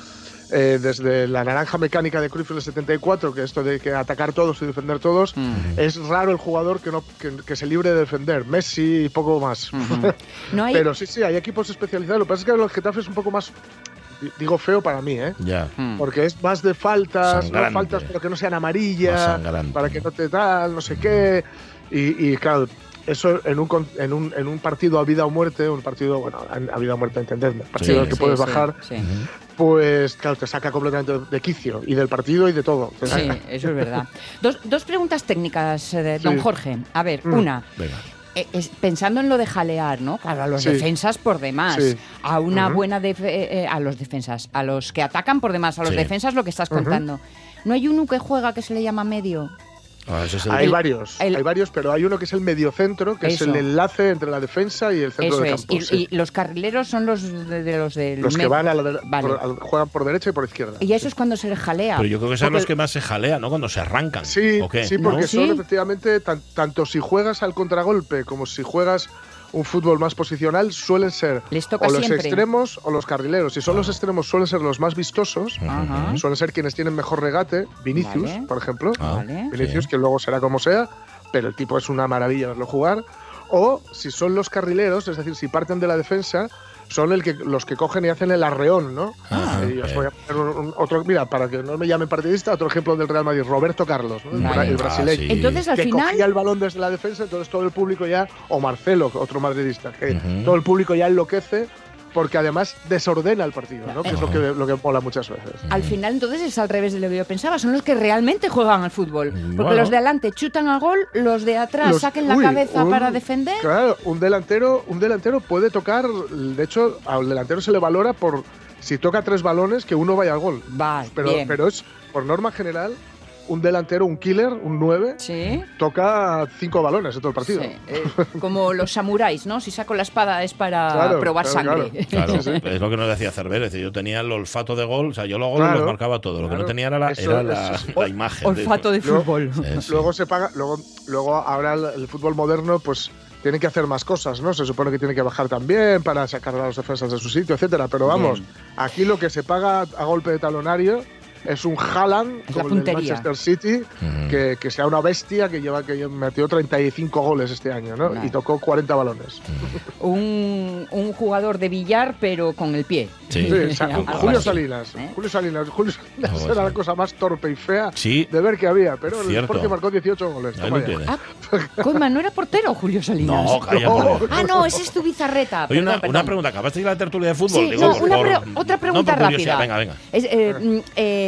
[SPEAKER 3] eh, desde la naranja mecánica de Cruyff en el 74, que esto de que atacar todos y defender todos,
[SPEAKER 2] Mm.
[SPEAKER 3] es raro el jugador que, no, que, que se libre de defender. Messi y poco más.
[SPEAKER 2] Ujú. No hay.
[SPEAKER 3] pero sí, sí, hay equipos especializados. Lo que pasa es que el Getafe es un poco más, di- digo feo para mí, ¿eh?
[SPEAKER 1] Ya.
[SPEAKER 2] Mm.
[SPEAKER 3] Porque es más de faltas, no faltas pero que no sean amarillas, para que
[SPEAKER 1] ¿no?
[SPEAKER 3] no te tal, no sé qué. Y, y, claro, eso en un, con- en, un, en un partido a vida o muerte, un partido, bueno, a vida o muerte, entendedme, partido
[SPEAKER 1] Sí,
[SPEAKER 3] en el que
[SPEAKER 2] Sí,
[SPEAKER 3] puedes
[SPEAKER 2] sí,
[SPEAKER 3] bajar,
[SPEAKER 2] Sí,
[SPEAKER 3] pues claro, te saca completamente de quicio y del partido y de todo.
[SPEAKER 2] Sí,
[SPEAKER 3] saca.
[SPEAKER 2] eso es verdad. Dos, dos preguntas técnicas, eh, de don Jorge. A ver,
[SPEAKER 3] Mm.
[SPEAKER 2] una.
[SPEAKER 1] Venga.
[SPEAKER 2] eh, es- pensando en lo de jalear, ¿no? Claro, a los
[SPEAKER 3] Sí.
[SPEAKER 2] defensas por demás.
[SPEAKER 3] Sí.
[SPEAKER 2] A una buena def- eh, a los defensas, a los que atacan por demás, a los
[SPEAKER 1] Sí.
[SPEAKER 2] defensas lo que estás contando. ¿No hay uno que juega que se le llama medio?
[SPEAKER 1] Ah, eso es el-
[SPEAKER 3] Hay
[SPEAKER 2] El-
[SPEAKER 3] varios,
[SPEAKER 2] el-
[SPEAKER 3] hay varios, pero hay uno que es el mediocentro, que
[SPEAKER 2] Eso.
[SPEAKER 3] es el enlace entre la defensa y el centro
[SPEAKER 2] Eso
[SPEAKER 3] de
[SPEAKER 2] es.
[SPEAKER 3] campo.
[SPEAKER 2] Y,
[SPEAKER 3] sí.
[SPEAKER 2] y los carrileros son los de, de los del
[SPEAKER 3] Los que van a la de-
[SPEAKER 2] Vale.
[SPEAKER 3] por- al- juegan por derecha y por izquierda.
[SPEAKER 2] Y eso es cuando se jalea.
[SPEAKER 1] Pero yo creo que son
[SPEAKER 3] Porque-
[SPEAKER 1] los que más se jalean, ¿no? Cuando se arrancan.
[SPEAKER 3] Sí,
[SPEAKER 1] ¿O qué?
[SPEAKER 3] sí, porque
[SPEAKER 2] ¿No?
[SPEAKER 3] son
[SPEAKER 2] Sí.
[SPEAKER 3] efectivamente, tan- tanto si juegas al contragolpe como si juegas un fútbol más posicional, suelen ser
[SPEAKER 2] Les toca
[SPEAKER 3] o los
[SPEAKER 2] siempre.
[SPEAKER 3] extremos o los carrileros. Si son los extremos, suelen ser los más vistosos,
[SPEAKER 2] Ajá.
[SPEAKER 3] suelen ser quienes tienen mejor regate. Vinicius,
[SPEAKER 2] Vale.
[SPEAKER 3] por ejemplo.
[SPEAKER 1] Ah,
[SPEAKER 2] Vale.
[SPEAKER 3] Vinicius,
[SPEAKER 1] sí.
[SPEAKER 3] que luego será como sea, pero el tipo es una maravilla verlo jugar. O si son los carrileros, es decir, si parten de la defensa, son el que, los que cogen y hacen el arreón, ¿no?
[SPEAKER 1] Ah,
[SPEAKER 3] Y os voy a poner un- un- otro, mira, para que no me llamen partidista, otro ejemplo del Real Madrid, Roberto Carlos, ¿no? el, el
[SPEAKER 1] Ah,
[SPEAKER 3] brasileño.
[SPEAKER 1] sí.
[SPEAKER 2] Entonces al
[SPEAKER 3] Que
[SPEAKER 2] final.
[SPEAKER 3] cogía el balón desde la defensa, entonces todo el público ya, o Marcelo, otro madridista, que
[SPEAKER 1] Ujú.
[SPEAKER 3] todo el público ya enloquece porque además desordena el partido, ¿no? Que es lo que, lo que mola muchas veces.
[SPEAKER 2] Al final, entonces es al revés de lo que yo pensaba. Son los que realmente juegan al fútbol. Porque
[SPEAKER 1] Bueno.
[SPEAKER 2] los de adelante chutan al gol, los de atrás
[SPEAKER 3] Los-
[SPEAKER 2] saquen la
[SPEAKER 3] uy,
[SPEAKER 2] cabeza
[SPEAKER 3] un-
[SPEAKER 2] para defender.
[SPEAKER 3] Claro, un delantero, un delantero puede tocar, de hecho, al delantero se le valora por si toca tres balones que uno vaya al gol.
[SPEAKER 2] Vale,
[SPEAKER 3] Pero,
[SPEAKER 2] bien.
[SPEAKER 3] pero es, por norma general, un delantero, un killer, un 9,
[SPEAKER 2] Sí.
[SPEAKER 3] toca cinco balones en todo el partido.
[SPEAKER 2] Sí, eh, como los samuráis, ¿no? Si saco la espada es para
[SPEAKER 3] Claro,
[SPEAKER 2] probar
[SPEAKER 3] claro,
[SPEAKER 2] sangre.
[SPEAKER 1] Claro,
[SPEAKER 3] Sí, sí.
[SPEAKER 1] es lo que nos decía Cerver. Es decir, yo tenía el olfato de gol, o sea, yo los goles
[SPEAKER 3] Claro,
[SPEAKER 1] los marcaba todo. Lo que no tenía era la,
[SPEAKER 3] Eso-
[SPEAKER 1] era la,
[SPEAKER 3] eso-
[SPEAKER 1] la imagen.
[SPEAKER 2] Olfato de
[SPEAKER 3] Luego-
[SPEAKER 2] fútbol.
[SPEAKER 1] Sí.
[SPEAKER 3] Luego se paga, luego, luego ahora el, el fútbol moderno, pues tiene que hacer más cosas, ¿no? Se supone que tiene que bajar también para sacar a los defensas de su sitio, etcétera. Pero vamos,
[SPEAKER 2] Bien.
[SPEAKER 3] aquí lo que se paga a golpe de talonario es un Haaland
[SPEAKER 2] Es la
[SPEAKER 3] como el del. Manchester City,
[SPEAKER 1] Ujú.
[SPEAKER 3] que, que sea una bestia que lleva que metió 35 goles este año, ¿no? Y tocó 40 balones.
[SPEAKER 2] Un, un jugador de billar, pero con el pie.
[SPEAKER 1] Sí.
[SPEAKER 3] Sí, Sa-
[SPEAKER 2] Algo
[SPEAKER 3] Julio. Salinas.
[SPEAKER 2] ¿Eh?
[SPEAKER 3] Julio Salinas. Julio Salinas era la cosa más torpe y fea
[SPEAKER 1] Sí.
[SPEAKER 3] de ver que había, pero el
[SPEAKER 1] Cierto.
[SPEAKER 3] Sporting marcó 18 goles.
[SPEAKER 2] Ah, Coima, ¿no era portero Julio Salinas?
[SPEAKER 1] No, calla,
[SPEAKER 3] No.
[SPEAKER 2] Ah, no, ese es tu bizarreta.
[SPEAKER 1] Oye, una,
[SPEAKER 2] Perdón,
[SPEAKER 1] una pregunta. ¿Acabaste de ir a la tertulia de fútbol?
[SPEAKER 2] Sí,
[SPEAKER 1] Digo,
[SPEAKER 2] no,
[SPEAKER 1] por-
[SPEAKER 2] una
[SPEAKER 1] por-
[SPEAKER 2] pre- otra pregunta rápida.
[SPEAKER 1] Venga, venga.
[SPEAKER 2] Es, eh, mm,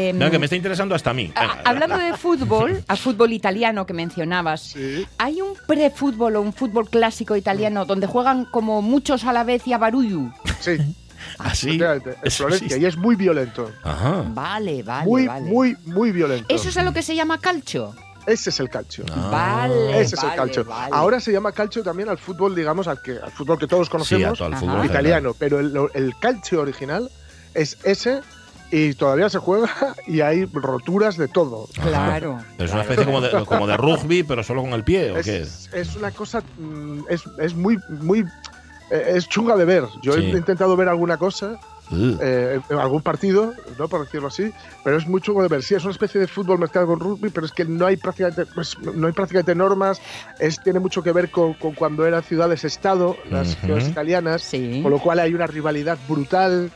[SPEAKER 2] eh,
[SPEAKER 1] Venga, que me está interesando hasta a mí.
[SPEAKER 2] a-
[SPEAKER 1] Venga,
[SPEAKER 2] hablando de fútbol, a fútbol italiano que mencionabas,
[SPEAKER 3] Sí.
[SPEAKER 2] ¿hay un prefútbol o un fútbol clásico italiano donde juegan como muchos a la vez y a barullo?
[SPEAKER 3] Sí,
[SPEAKER 1] Así.
[SPEAKER 3] en
[SPEAKER 1] Eso
[SPEAKER 3] Florencia. Y es muy violento.
[SPEAKER 1] Ajá.
[SPEAKER 2] Vale, vale,
[SPEAKER 3] muy,
[SPEAKER 2] vale.
[SPEAKER 3] muy, muy violento.
[SPEAKER 2] ¿Eso es a lo que se llama calcio?
[SPEAKER 3] Ese es el calcio.
[SPEAKER 1] Ah.
[SPEAKER 2] Vale.
[SPEAKER 3] Ese es el calcio.
[SPEAKER 2] vale.
[SPEAKER 3] Ahora se llama calcio también al fútbol, digamos, al, que, al fútbol que todos
[SPEAKER 1] Sí, a
[SPEAKER 3] conocemos,
[SPEAKER 1] todo el
[SPEAKER 2] Ajá.
[SPEAKER 1] fútbol.
[SPEAKER 3] italiano. Pero el, el calcio original es ese y todavía se juega y hay roturas de todo.
[SPEAKER 2] Claro.
[SPEAKER 1] Pero es una especie como de, como de rugby, pero solo con el pie, ¿o qué es?
[SPEAKER 3] Es, es una cosa, mm, es, es muy, muy, eh, es chunga de ver. Yo
[SPEAKER 1] Sí.
[SPEAKER 3] he intentado ver alguna cosa,
[SPEAKER 1] Uh,
[SPEAKER 3] eh, en algún partido, no por decirlo así, pero es muy chungo de ver. Sí, es una especie de fútbol mezclado con rugby, pero es que no hay prácticamente, pues, no hay prácticamente normas. Es, tiene mucho que ver con, con cuando eran ciudades-estado, las
[SPEAKER 1] Ujú.
[SPEAKER 3] ciudades italianas,
[SPEAKER 2] Sí.
[SPEAKER 3] con lo cual hay una rivalidad brutal.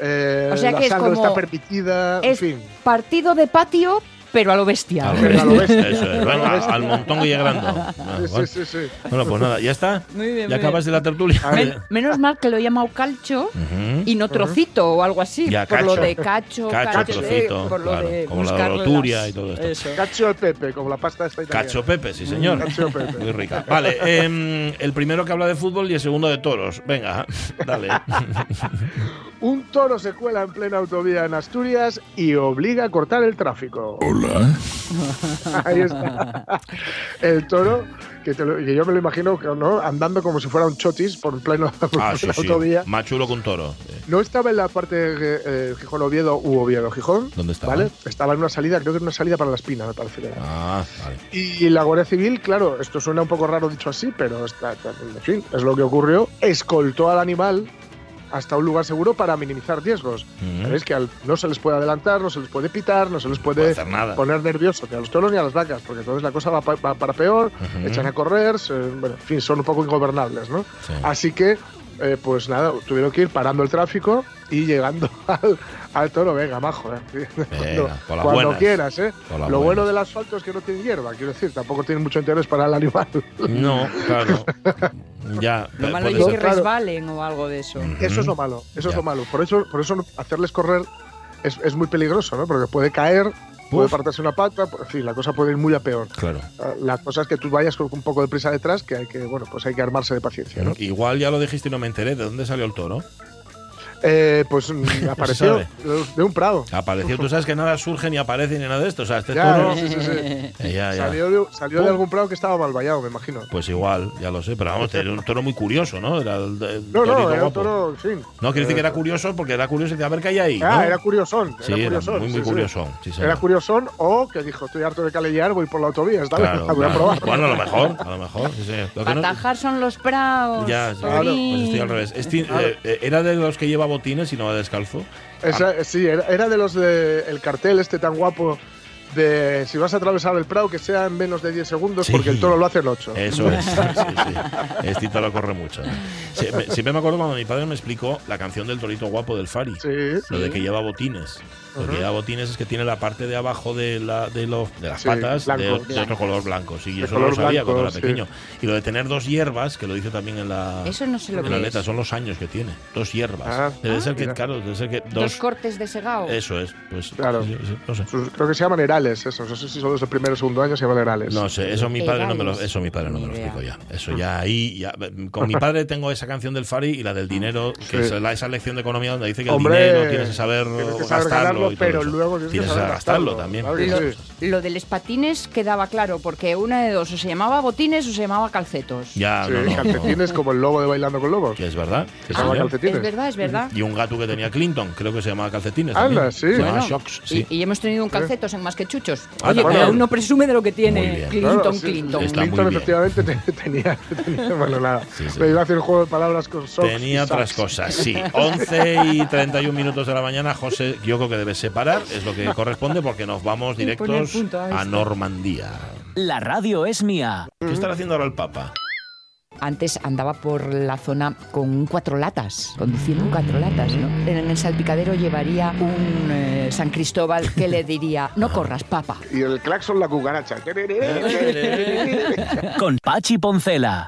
[SPEAKER 3] Eh,
[SPEAKER 2] O sea
[SPEAKER 3] la
[SPEAKER 2] que es como-
[SPEAKER 3] está permitida,
[SPEAKER 2] es-
[SPEAKER 3] en fin.
[SPEAKER 2] Partido de patio, pero a lo bestia.
[SPEAKER 1] a lo
[SPEAKER 3] Pero a lo
[SPEAKER 1] bestia.
[SPEAKER 3] bestia.
[SPEAKER 1] Eso es. Venga,
[SPEAKER 3] bestia.
[SPEAKER 1] al montón Guillegrando. Ah,
[SPEAKER 3] Sí,
[SPEAKER 1] bueno.
[SPEAKER 3] sí, sí, sí.
[SPEAKER 1] Bueno, pues nada, ya está.
[SPEAKER 2] Muy bien,
[SPEAKER 1] Ya
[SPEAKER 2] muy
[SPEAKER 1] acabas de la tertulia.
[SPEAKER 2] Men- menos mal que lo he llamado calcio
[SPEAKER 1] Ujú.
[SPEAKER 2] y no trocito o algo así.
[SPEAKER 1] Ya,
[SPEAKER 2] por
[SPEAKER 1] cacho.
[SPEAKER 2] lo de cacho,
[SPEAKER 1] Cacho,
[SPEAKER 2] cacho,
[SPEAKER 1] trocito,
[SPEAKER 2] por lo
[SPEAKER 1] claro,
[SPEAKER 2] de
[SPEAKER 1] como la roturia
[SPEAKER 2] las-
[SPEAKER 1] y todo esto.
[SPEAKER 2] Eso.
[SPEAKER 3] Cacio de Pepe, como la pasta esta italiana.
[SPEAKER 1] Cacho Pepe, sí señor.
[SPEAKER 3] Cacio Pepe.
[SPEAKER 1] Muy rica. Vale, em, el primero que habla de fútbol y el segundo de toros. Venga, dale.
[SPEAKER 3] Un toro se cuela en plena autovía en Asturias y obliga a cortar el tráfico.
[SPEAKER 1] Hola.
[SPEAKER 3] Ahí está. El toro, que, te lo- que yo me lo imagino ¿no? andando como si fuera un chotis por pleno
[SPEAKER 1] Ah, sí, sí.
[SPEAKER 3] autovía.
[SPEAKER 1] Más chulo que un toro. Sí.
[SPEAKER 3] No estaba en la parte de eh, Gijón-Oviedo u Oviedo-Gijón.
[SPEAKER 1] ¿Dónde estaba?
[SPEAKER 3] ¿Vale? Estaba en una salida, creo que en una salida para la espina, me parece que era.
[SPEAKER 1] Ah, vale.
[SPEAKER 3] Y la Guardia Civil, claro, esto suena un poco raro dicho así, pero está, está- en fin, es lo que ocurrió. Escoltó al animal hasta un lugar seguro para minimizar riesgos. Sabéis que al- no se les puede adelantar, no se les puede pitar, no se les
[SPEAKER 1] puede
[SPEAKER 3] poner nerviosos ni a los toros ni a las vacas, porque entonces la cosa va, pa- va para peor, echan a correr, se- bueno, en fin, son un poco ingobernables, ¿no?
[SPEAKER 1] Sí.
[SPEAKER 3] Así que, eh, pues nada, tuvieron que ir parando el tráfico y llegando al, al toro, venga, majo, ¿eh? cuando,
[SPEAKER 1] por las
[SPEAKER 3] cuando
[SPEAKER 1] buenas.
[SPEAKER 3] quieras, ¿eh?
[SPEAKER 1] Por las
[SPEAKER 3] Lo bueno del asfalto es que no tiene hierba, quiero decir, tampoco tiene mucho interés para el animal.
[SPEAKER 1] No, claro. Ya.
[SPEAKER 2] Lo
[SPEAKER 1] eh,
[SPEAKER 2] malo es que
[SPEAKER 3] Claro.
[SPEAKER 2] resbalen o algo de eso.
[SPEAKER 3] Eso es lo malo, eso es lo malo. Por eso, por eso hacerles correr es, es muy peligroso, ¿no? Porque puede caer, puede partirse una pata, en fin, la cosa puede ir muy a peor.
[SPEAKER 1] Claro.
[SPEAKER 3] Ah, La cosa es que tú vayas con un poco de prisa detrás, que hay que, bueno, pues hay que armarse de paciencia, ¿no?
[SPEAKER 1] Igual ya lo dijiste y no me enteré. ¿De dónde salió el toro?
[SPEAKER 3] Eh, pues mm, apareció de, un prado.
[SPEAKER 1] Apareció. Tú sabes que nada surge ni aparece ni nada de esto. O sea, este
[SPEAKER 3] Ya,
[SPEAKER 1] toro.
[SPEAKER 3] sí, sí, sí.
[SPEAKER 1] Eh, ya, ya.
[SPEAKER 3] Salió, de, salió de algún prado que estaba mal vallado, me imagino.
[SPEAKER 1] Pues igual, ya lo sé. Pero vamos, era un toro muy curioso, ¿no? Era el, el
[SPEAKER 3] No, no, era un en fin.
[SPEAKER 1] No, quiere decir que
[SPEAKER 3] Eh,
[SPEAKER 1] era curioso porque era curioso y decía, a ver qué hay ahí.
[SPEAKER 3] Ah,
[SPEAKER 1] ¿no?
[SPEAKER 3] era curiosón.
[SPEAKER 1] Sí,
[SPEAKER 3] era
[SPEAKER 1] era
[SPEAKER 3] curiosón.
[SPEAKER 1] muy, muy
[SPEAKER 3] sí, sí.
[SPEAKER 1] curiosón. Sí.
[SPEAKER 3] Era curiosón o que dijo, estoy harto de calellar, voy por la autovía. Vez
[SPEAKER 1] Claro,
[SPEAKER 3] la voy a
[SPEAKER 1] claro.
[SPEAKER 3] probar.
[SPEAKER 1] Bueno, a lo mejor, a lo mejor. sí, sí. Lo que no-
[SPEAKER 2] Atajar son los praos.
[SPEAKER 1] ya, sí,
[SPEAKER 3] Claro,
[SPEAKER 1] pues estoy al revés.
[SPEAKER 3] Claro.
[SPEAKER 1] eh, eh, ¿Era de los que lleva botines y no va descalzo?
[SPEAKER 3] Esa- sí, era, era de los de el cartel este tan guapo de si vas a atravesar el Prado que sea en menos de 10 segundos
[SPEAKER 1] Sí.
[SPEAKER 3] porque el toro lo hace en 8.
[SPEAKER 1] Eso es. sí, sí. Este toro corre mucho. Sí, me- siempre me acuerdo cuando mi padre me explicó la canción del torito guapo del Fari. Lo de que lleva botines. Lo que lleva botines es que tiene la parte de abajo de, la, de, lo- de las
[SPEAKER 3] Sí,
[SPEAKER 1] patas de,
[SPEAKER 3] blanco.
[SPEAKER 1] de otro color blanco. Sí, eso lo sabía
[SPEAKER 3] blanco,
[SPEAKER 1] cuando era
[SPEAKER 3] sí.
[SPEAKER 1] pequeño. Y lo de tener dos hierbas, que lo dice también en la,
[SPEAKER 2] Eso no sé lo
[SPEAKER 1] en
[SPEAKER 2] que
[SPEAKER 1] la letra, son los años que tiene. Dos hierbas.
[SPEAKER 3] Ah,
[SPEAKER 1] debe
[SPEAKER 2] ah,
[SPEAKER 1] ser que,
[SPEAKER 3] mira.
[SPEAKER 1] claro, debe ser que
[SPEAKER 2] Dos,
[SPEAKER 1] dos.
[SPEAKER 2] cortes de segao.
[SPEAKER 1] eso es, pues.
[SPEAKER 3] Claro.
[SPEAKER 1] sí, sí, no sé.
[SPEAKER 3] Creo que se llaman herales esos. No sé si son los del primero o segundo año, se llaman herales.
[SPEAKER 1] No sé, eso mi padre no me lo, eso mi padre no me lo
[SPEAKER 2] idea.
[SPEAKER 1] explicó ya. Eso ya ahí, ya, con mi padre tengo esa canción del Fari y la del dinero, que
[SPEAKER 3] Sí.
[SPEAKER 1] es la, esa lección de economía donde dice que
[SPEAKER 3] Hombre,
[SPEAKER 1] el dinero tienes que saber
[SPEAKER 3] tienes que saber
[SPEAKER 1] gastarlo
[SPEAKER 3] ganarlo,
[SPEAKER 1] y todo
[SPEAKER 3] pero
[SPEAKER 1] eso.
[SPEAKER 3] luego tienes que
[SPEAKER 1] tienes
[SPEAKER 3] saber
[SPEAKER 1] gastarlo,
[SPEAKER 3] gastarlo,
[SPEAKER 1] también.
[SPEAKER 3] claro que
[SPEAKER 1] Lo-
[SPEAKER 2] de los patines quedaba claro, porque una de dos, o se llamaba botines o se llamaba calcetos.
[SPEAKER 1] Ya,
[SPEAKER 3] Sí,
[SPEAKER 1] no, no, no.
[SPEAKER 3] calcetines como el lobo de Bailando con Lobos.
[SPEAKER 1] Que es verdad. que
[SPEAKER 3] Se llama calcetines.
[SPEAKER 2] Es verdad, es verdad.
[SPEAKER 1] Y un gato que tenía Clinton, creo que se llamaba calcetines.
[SPEAKER 3] Anda, sí.
[SPEAKER 1] Se llamaba
[SPEAKER 2] Bueno,
[SPEAKER 1] Shocks, sí.
[SPEAKER 2] Y, y hemos tenido un calcetos en más que chuchos.
[SPEAKER 1] Ah,
[SPEAKER 2] Oye, cada uno presume de lo que tiene. Clinton,
[SPEAKER 3] Claro,
[SPEAKER 2] Clinton.
[SPEAKER 3] Clinton efectivamente te- tenía, tenía- Bueno, nada. Me iba a hacer un juego de palabras con socks
[SPEAKER 1] Tenía otras cosas, sí. 11 y 31 minutos de la mañana, José, yo creo que debes separar, es lo que corresponde porque nos vamos directos
[SPEAKER 2] a.
[SPEAKER 1] Normandía.
[SPEAKER 5] La radio es mía.
[SPEAKER 1] ¿Qué estará haciendo ahora el Papa?
[SPEAKER 2] antes andaba por la zona con cuatro latas, conduciendo un cuatro latas, ¿no? En el salpicadero llevaría un eh, San Cristóbal que le diría, no corras, papa.
[SPEAKER 3] Y el claxon la cucaracha.
[SPEAKER 5] Con Pachi Poncela.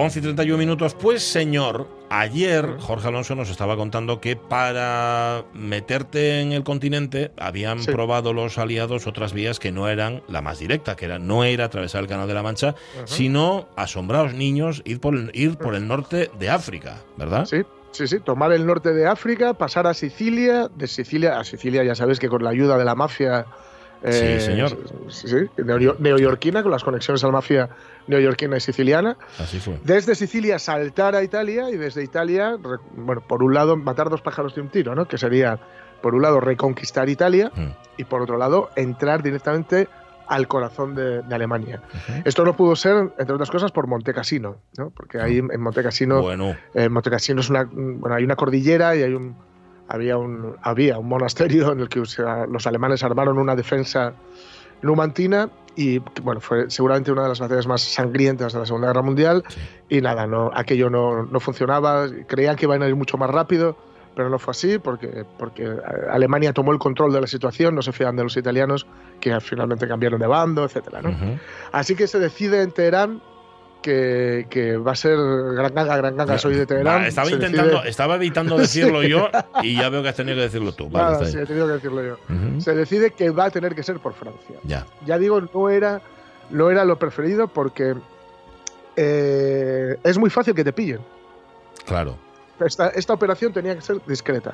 [SPEAKER 1] 11 y 31 minutos. Pues, señor, ayer Jorge Alonso nos estaba contando que para meterte en el continente habían
[SPEAKER 3] Sí.
[SPEAKER 1] probado los aliados otras vías que no eran la más directa, que era, no era atravesar el Canal de la Mancha, sino, asombrados niños, ir por, el- ir por el norte de África, ¿verdad?
[SPEAKER 3] Sí, sí, sí. Tomar el norte de África, pasar a Sicilia, de Sicilia a Sicilia, ya sabes que con la ayuda de la mafia. Eh,
[SPEAKER 1] Sí, señor.
[SPEAKER 3] Sí, sí, neo- neoyorquina, con las conexiones a la mafia neoyorquina y siciliana.
[SPEAKER 1] Así fue.
[SPEAKER 3] Desde Sicilia saltar a Italia y desde Italia, bueno, por un lado, matar dos pájaros de un tiro, ¿no? Que sería, por un lado, reconquistar Italia
[SPEAKER 1] Mm.
[SPEAKER 3] y por otro lado, entrar directamente al corazón de, de Alemania. Esto no pudo ser, entre otras cosas, por Monte Cassino, ¿no? Porque ahí en Monte Cassino
[SPEAKER 1] Bueno,
[SPEAKER 3] eh, Montecassino es una, bueno, hay una cordillera y hay un, había un, había un monasterio en el que los alemanes armaron una defensa numantina y bueno, fue seguramente una de las batallas más sangrientas de la Segunda Guerra Mundial
[SPEAKER 1] Sí.
[SPEAKER 3] y nada, no, aquello no, no funcionaba, creían que iban a ir mucho más rápido, pero no fue así porque, porque eh, Alemania tomó el control de la situación, no se fían de los italianos que finalmente cambiaron de bando,
[SPEAKER 1] ujú.
[SPEAKER 3] Así que se decide en Teherán que, que va a ser gran ganga, gran ganga, soy de Teherán.
[SPEAKER 1] Estaba intentando,
[SPEAKER 3] decide-
[SPEAKER 1] estaba evitando decirlo yo y ya veo que has tenido que decirlo tú. Vale,
[SPEAKER 3] Nada,
[SPEAKER 1] está
[SPEAKER 3] sí, he tenido que decirlo yo. Se decide que va a tener que ser por Francia.
[SPEAKER 1] Ya,
[SPEAKER 3] Ya digo, no era, no era lo preferido porque eh, es muy fácil que te pillen.
[SPEAKER 1] claro.
[SPEAKER 3] Esta, esta operación tenía que ser discreta.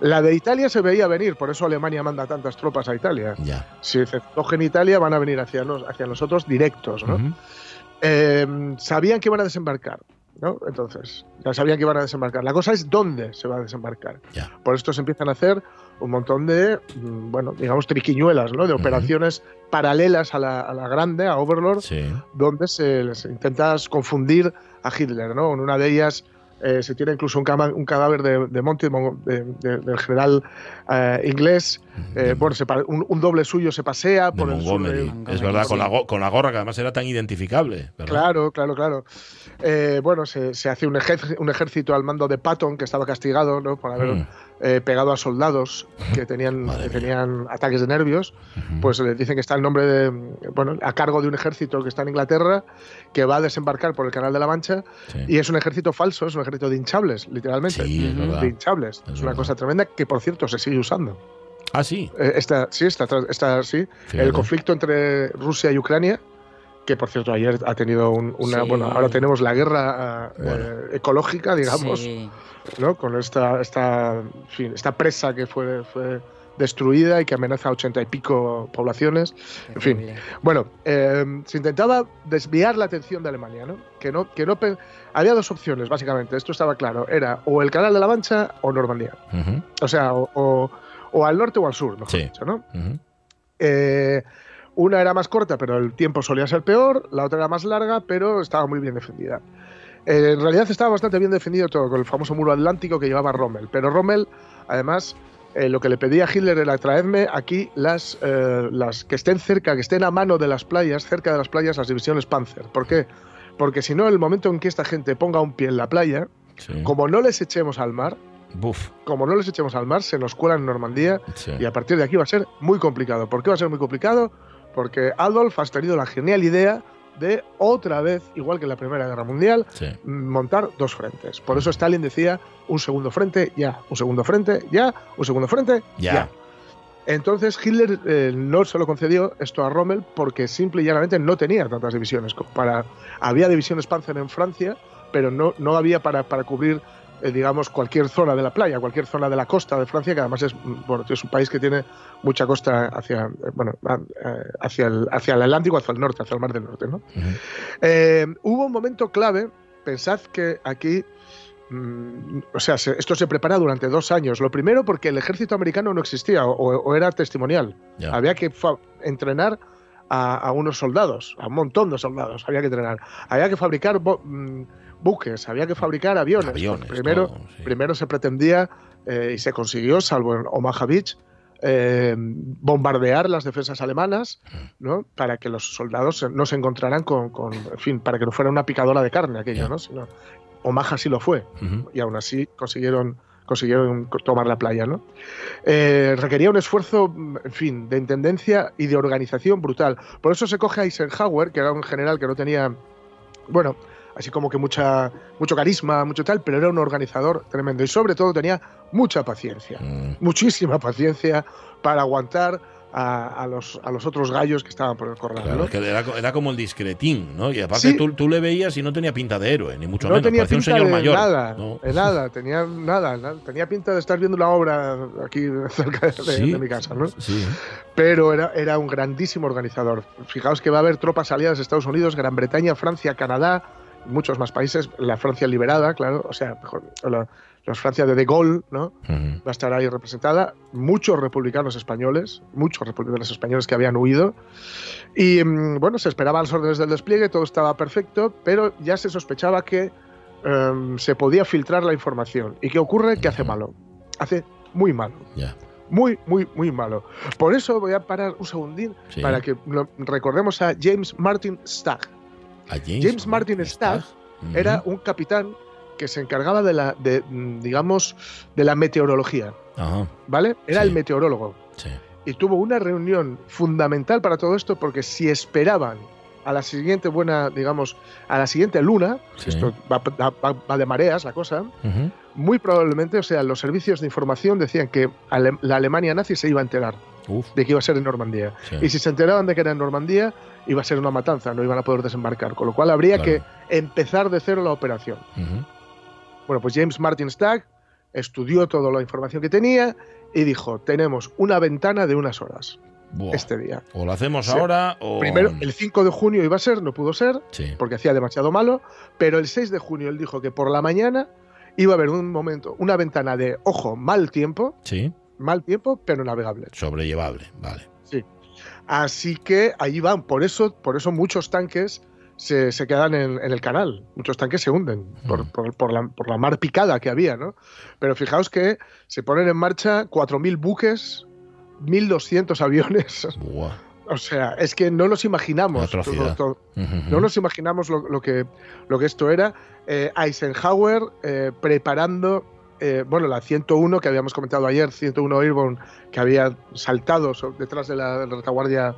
[SPEAKER 3] La de Italia se veía venir, por eso Alemania manda tantas tropas a Italia.
[SPEAKER 1] Ya.
[SPEAKER 3] Si se cogen Italia, van a venir hacia, nos- hacia nosotros directos. ¿no? Eh, sabían que iban a desembarcar, ¿no? Entonces, ya sabían que iban a desembarcar. La cosa es dónde se va a desembarcar. Por esto se empiezan a hacer un montón de, mm, bueno, digamos, triquiñuelas, ¿no? De operaciones paralelas a la, a la grande, a Overlord,
[SPEAKER 1] Sí.
[SPEAKER 3] donde se les intenta confundir a Hitler, ¿no? En una de ellas eh, se tiene incluso un, cama- un cadáver de, de Monty, de- de- del general eh, inglés. Eh, bueno, se un, un doble suyo se pasea
[SPEAKER 1] de
[SPEAKER 3] por el sur de-
[SPEAKER 1] Montgomery.
[SPEAKER 2] Montgomery,
[SPEAKER 1] Es verdad, con la, con la gorra que además era tan identificable. ¿verdad?
[SPEAKER 3] Claro, claro, claro. Eh, bueno, se, se hace un, ejército al mando de Patton, que estaba castigado ¿no? por haber
[SPEAKER 1] Mm.
[SPEAKER 3] eh, pegado a soldados que tenían, que ataques de nervios. Pues le dicen que está el nombre de, bueno, a cargo de un ejército que está en Inglaterra, que va a desembarcar por el Canal de la Mancha,
[SPEAKER 1] Sí.
[SPEAKER 3] y es un ejército falso, es un ejército de hinchables, literalmente.
[SPEAKER 1] Sí.
[SPEAKER 3] De hinchables.
[SPEAKER 1] Es
[SPEAKER 3] Es, una cosa tremenda que, por cierto, se sigue usando.
[SPEAKER 1] Ah, sí.
[SPEAKER 3] Eh, esta, sí, esta, esta, sí.
[SPEAKER 1] Fíjate.
[SPEAKER 3] El conflicto entre Rusia y Ucrania, que por cierto ayer ha tenido un- una.
[SPEAKER 2] Sí.
[SPEAKER 3] Bueno, ahora tenemos la guerra eh,
[SPEAKER 1] Bueno.
[SPEAKER 3] ecológica, digamos,
[SPEAKER 2] Sí.
[SPEAKER 3] ¿no? Con esta, esta, en fin, esta presa que fue, fue destruida y que amenaza a ochenta y pico poblaciones. En fin. Bueno, eh, se intentaba desviar la atención de Alemania, ¿no? Que no, que no había dos opciones, básicamente. Esto estaba claro. Era o el Canal de la Mancha o Normandía. O sea, o, o- o al norte o al sur, mejor
[SPEAKER 1] Sí.
[SPEAKER 3] dicho, ¿no?
[SPEAKER 1] Ujú.
[SPEAKER 3] Eh, una era más corta, pero el tiempo solía ser peor. La otra era más larga, pero estaba muy bien defendida. Eh, en realidad estaba bastante bien defendido todo con el famoso muro atlántico que llevaba Rommel. Pero Rommel, además, eh, lo que le pedía a Hitler era traedme aquí las, eh, las que estén cerca, que estén a mano de las playas, cerca de las playas, las divisiones Panzer. ¿Por qué? Porque si no, el momento en que esta gente ponga un pie en la playa,
[SPEAKER 1] Sí.
[SPEAKER 3] como no les echemos al mar,
[SPEAKER 1] Buf.
[SPEAKER 3] como no les echemos al mar, se nos cuelan en Normandía
[SPEAKER 1] Sí.
[SPEAKER 3] y a partir de aquí va a ser muy complicado. ¿Por qué va a ser muy complicado? Porque Adolf ha tenido la genial idea de otra vez, igual que en la Primera Guerra Mundial,
[SPEAKER 1] Sí.
[SPEAKER 3] montar dos frentes. Por eso Stalin decía un segundo frente, ya, un segundo frente, ya, un segundo frente,
[SPEAKER 1] Ya.
[SPEAKER 3] ya. Entonces Hitler eh, no se lo concedió esto a Rommel porque simple y llanamente no tenía tantas divisiones. Para, había divisiones Panzer en Francia, pero no, no había para, para cubrir, digamos, cualquier zona de la playa, cualquier zona de la costa de Francia, que además es, bueno, es un país que tiene mucha costa hacia, eh, bueno, eh, hacia, el, hacia el Atlántico, hacia el norte, hacia el Mar del Norte. ¿no? Eh, hubo un momento clave, pensad que aquí, mm, o sea, se- esto se prepara durante dos años. Lo primero porque el ejército americano no existía o, o era testimonial. Había que entrenar a, a unos soldados, a un montón de soldados, había que entrenar. Había que fabricar mm, buques, había que fabricar aviones.
[SPEAKER 1] Aviones,
[SPEAKER 3] primero,
[SPEAKER 1] todo, sí.
[SPEAKER 3] primero se pretendía eh, y se consiguió, salvo en Omaha Beach, eh, bombardear las defensas alemanas, ¿no? Para que los soldados no se encontraran con, con- en fin, para que no fuera una picadora de carne aquello. ¿no? Sino, Omaha sí lo fue, y aún así consiguieron consiguieron tomar la playa, ¿no? Eh, requería un esfuerzo, en fin, de intendencia y de organización brutal. Por eso se coge a Eisenhower, que era un general que no tenía, bueno, así como que mucha, mucho carisma, mucho tal, pero era un organizador tremendo y sobre todo tenía mucha paciencia
[SPEAKER 1] Mm.
[SPEAKER 3] muchísima paciencia para aguantar a, a los, a los otros gallos que estaban por el corral.
[SPEAKER 1] Claro,
[SPEAKER 3] ¿no?
[SPEAKER 1] es que era, era como el discretín, ¿no? Y aparte
[SPEAKER 3] Sí.
[SPEAKER 1] tú, tú le veías y no tenía pinta de héroe, ni mucho
[SPEAKER 3] no
[SPEAKER 1] menos.
[SPEAKER 3] tenía
[SPEAKER 1] Parecía un
[SPEAKER 3] pinta
[SPEAKER 1] señor
[SPEAKER 3] de
[SPEAKER 1] mayor.
[SPEAKER 3] nada,
[SPEAKER 1] ¿no?
[SPEAKER 3] de nada, tenía nada, nada, tenía pinta de estar viendo una obra aquí cerca de,
[SPEAKER 1] Sí.
[SPEAKER 3] de mi casa, ¿no?
[SPEAKER 1] Sí.
[SPEAKER 3] Pero era, era un grandísimo organizador. Fijaos que va a haber tropas aliadas de Estados Unidos, Gran Bretaña, Francia, Canadá, muchos más países, la Francia liberada, claro, o sea, mejor, la, la Francia de De Gaulle, ¿no?
[SPEAKER 1] Ujú.
[SPEAKER 3] va a estar ahí representada, muchos republicanos españoles, muchos republicanos españoles que habían huido. Y mm, bueno, se esperaban las órdenes del despliegue, todo estaba perfecto, pero ya se sospechaba que em, se podía filtrar la información. ¿Y qué ocurre? Que hace malo. Hace muy malo. Muy, muy, muy malo. Por eso voy a parar un segundín
[SPEAKER 1] Sí.
[SPEAKER 3] para que recordemos a James Martin Stagg.
[SPEAKER 1] A James,
[SPEAKER 3] James Martin Stagg
[SPEAKER 1] Ujú.
[SPEAKER 3] Era un capitán que se encargaba de la, de, digamos, de la meteorología.
[SPEAKER 1] Ajá.
[SPEAKER 3] ¿Vale? Era
[SPEAKER 1] Sí.
[SPEAKER 3] el meteorólogo.
[SPEAKER 1] Sí.
[SPEAKER 3] Y tuvo una reunión fundamental para todo esto porque si esperaban a la siguiente buena, digamos, a la siguiente luna,
[SPEAKER 1] Sí.
[SPEAKER 3] esto va, va- va de mareas la cosa, muy probablemente, o sea, los servicios de información decían que la Alemania nazi se iba a enterar
[SPEAKER 1] Uf.
[SPEAKER 3] de que iba a ser en Normandía.
[SPEAKER 1] Sí.
[SPEAKER 3] Y si se enteraban de que era en Normandía, iba a ser una matanza, no iban a poder desembarcar. Con lo cual habría
[SPEAKER 1] Claro.
[SPEAKER 3] que empezar de cero la operación. Bueno, pues James Martin Stagg estudió toda la información que tenía y dijo, tenemos una ventana de unas horas
[SPEAKER 1] Buah.
[SPEAKER 3] este día.
[SPEAKER 1] O lo hacemos
[SPEAKER 3] Sí.
[SPEAKER 1] ahora o.
[SPEAKER 3] Primero, el 5 de junio iba a ser, no pudo ser,
[SPEAKER 1] Sí.
[SPEAKER 3] porque hacía demasiado malo, pero el 6 de junio él dijo que por la mañana iba a haber un momento, una ventana de, ojo, mal tiempo,
[SPEAKER 1] Sí.
[SPEAKER 3] Mal tiempo, pero navegable.
[SPEAKER 1] Sobrellevable. Vale.
[SPEAKER 3] Sí. Así que ahí van, por eso, por eso muchos tanques se, se quedan en, en el canal, muchos tanques se hunden por,
[SPEAKER 1] Mm.
[SPEAKER 3] por- por la, por la mar picada que había, ¿no? Pero fijaos que se ponen en marcha 4.000 buques, 1.200 aviones,
[SPEAKER 1] Buah.
[SPEAKER 3] o sea, es que no nos imaginamos. Todo- todo-
[SPEAKER 1] Ujú.
[SPEAKER 3] no nos imaginamos lo, lo que, lo que esto era. Eh, Eisenhower eh, preparando, eh, bueno, la 101 que habíamos comentado ayer, 101 Airborne, que había saltado detrás de la, retaguardia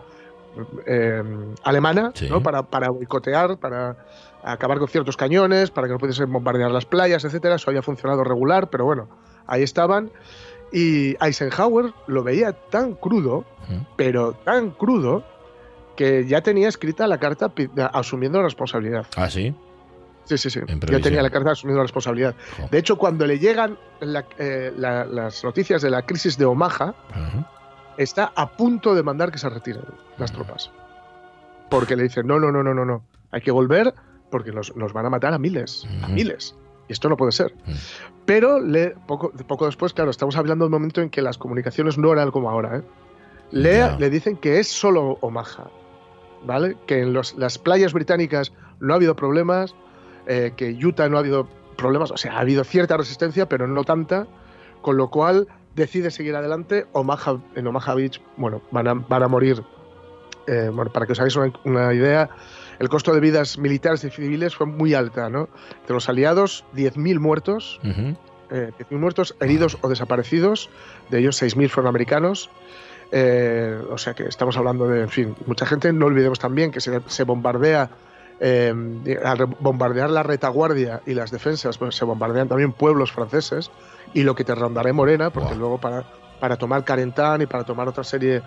[SPEAKER 3] eh, alemana,
[SPEAKER 1] Sí.
[SPEAKER 3] ¿no? para, para boicotear, para acabar con ciertos cañones, para que no pudiesen bombardear las playas, etcétera. Eso había funcionado regular, pero bueno, ahí estaban. Y Eisenhower lo veía tan crudo, pero tan crudo, que ya tenía escrita la carta asumiendo la responsabilidad.
[SPEAKER 1] Ah, sí.
[SPEAKER 3] Sí, sí, sí.
[SPEAKER 1] Previsión.
[SPEAKER 3] tenía la carta asumiendo la responsabilidad. De hecho, cuando le llegan la- eh, la- las noticias de la crisis de Omaha, está a punto de mandar que se retiren las tropas. Porque le dicen, no, no, no, no, no, no. Hay que volver porque nos, nos van a matar a miles, a miles. Y esto no puede ser. Pero le, poco, poco después, claro, estamos hablando de un momento en que las comunicaciones no eran como ahora. ¿eh? Le, dicen que es solo Omaha, ¿vale? Que en los- las playas británicas no ha habido problemas, eh, que Utah no ha habido problemas, o sea, ha habido cierta resistencia, pero no tanta, con lo cual decide seguir adelante. Omaha, en Omaha Beach, bueno, van a, van a morir, eh, bueno, para que os hagáis una, una idea, el costo de vidas militares y civiles fue muy alta, ¿no? De los aliados, 10.000 muertos,
[SPEAKER 1] Ujú.
[SPEAKER 3] eh, 10.000 muertos, heridos o desaparecidos, de ellos 6.000 fueron americanos. Eh, o sea que estamos hablando de, en fin, mucha gente, no olvidemos también que se, se bombardea, eh, al bombardear la retaguardia y las defensas, pues se bombardean también pueblos franceses y lo que te rondaré Morena, porque luego para, para tomar Carentán y para tomar otra serie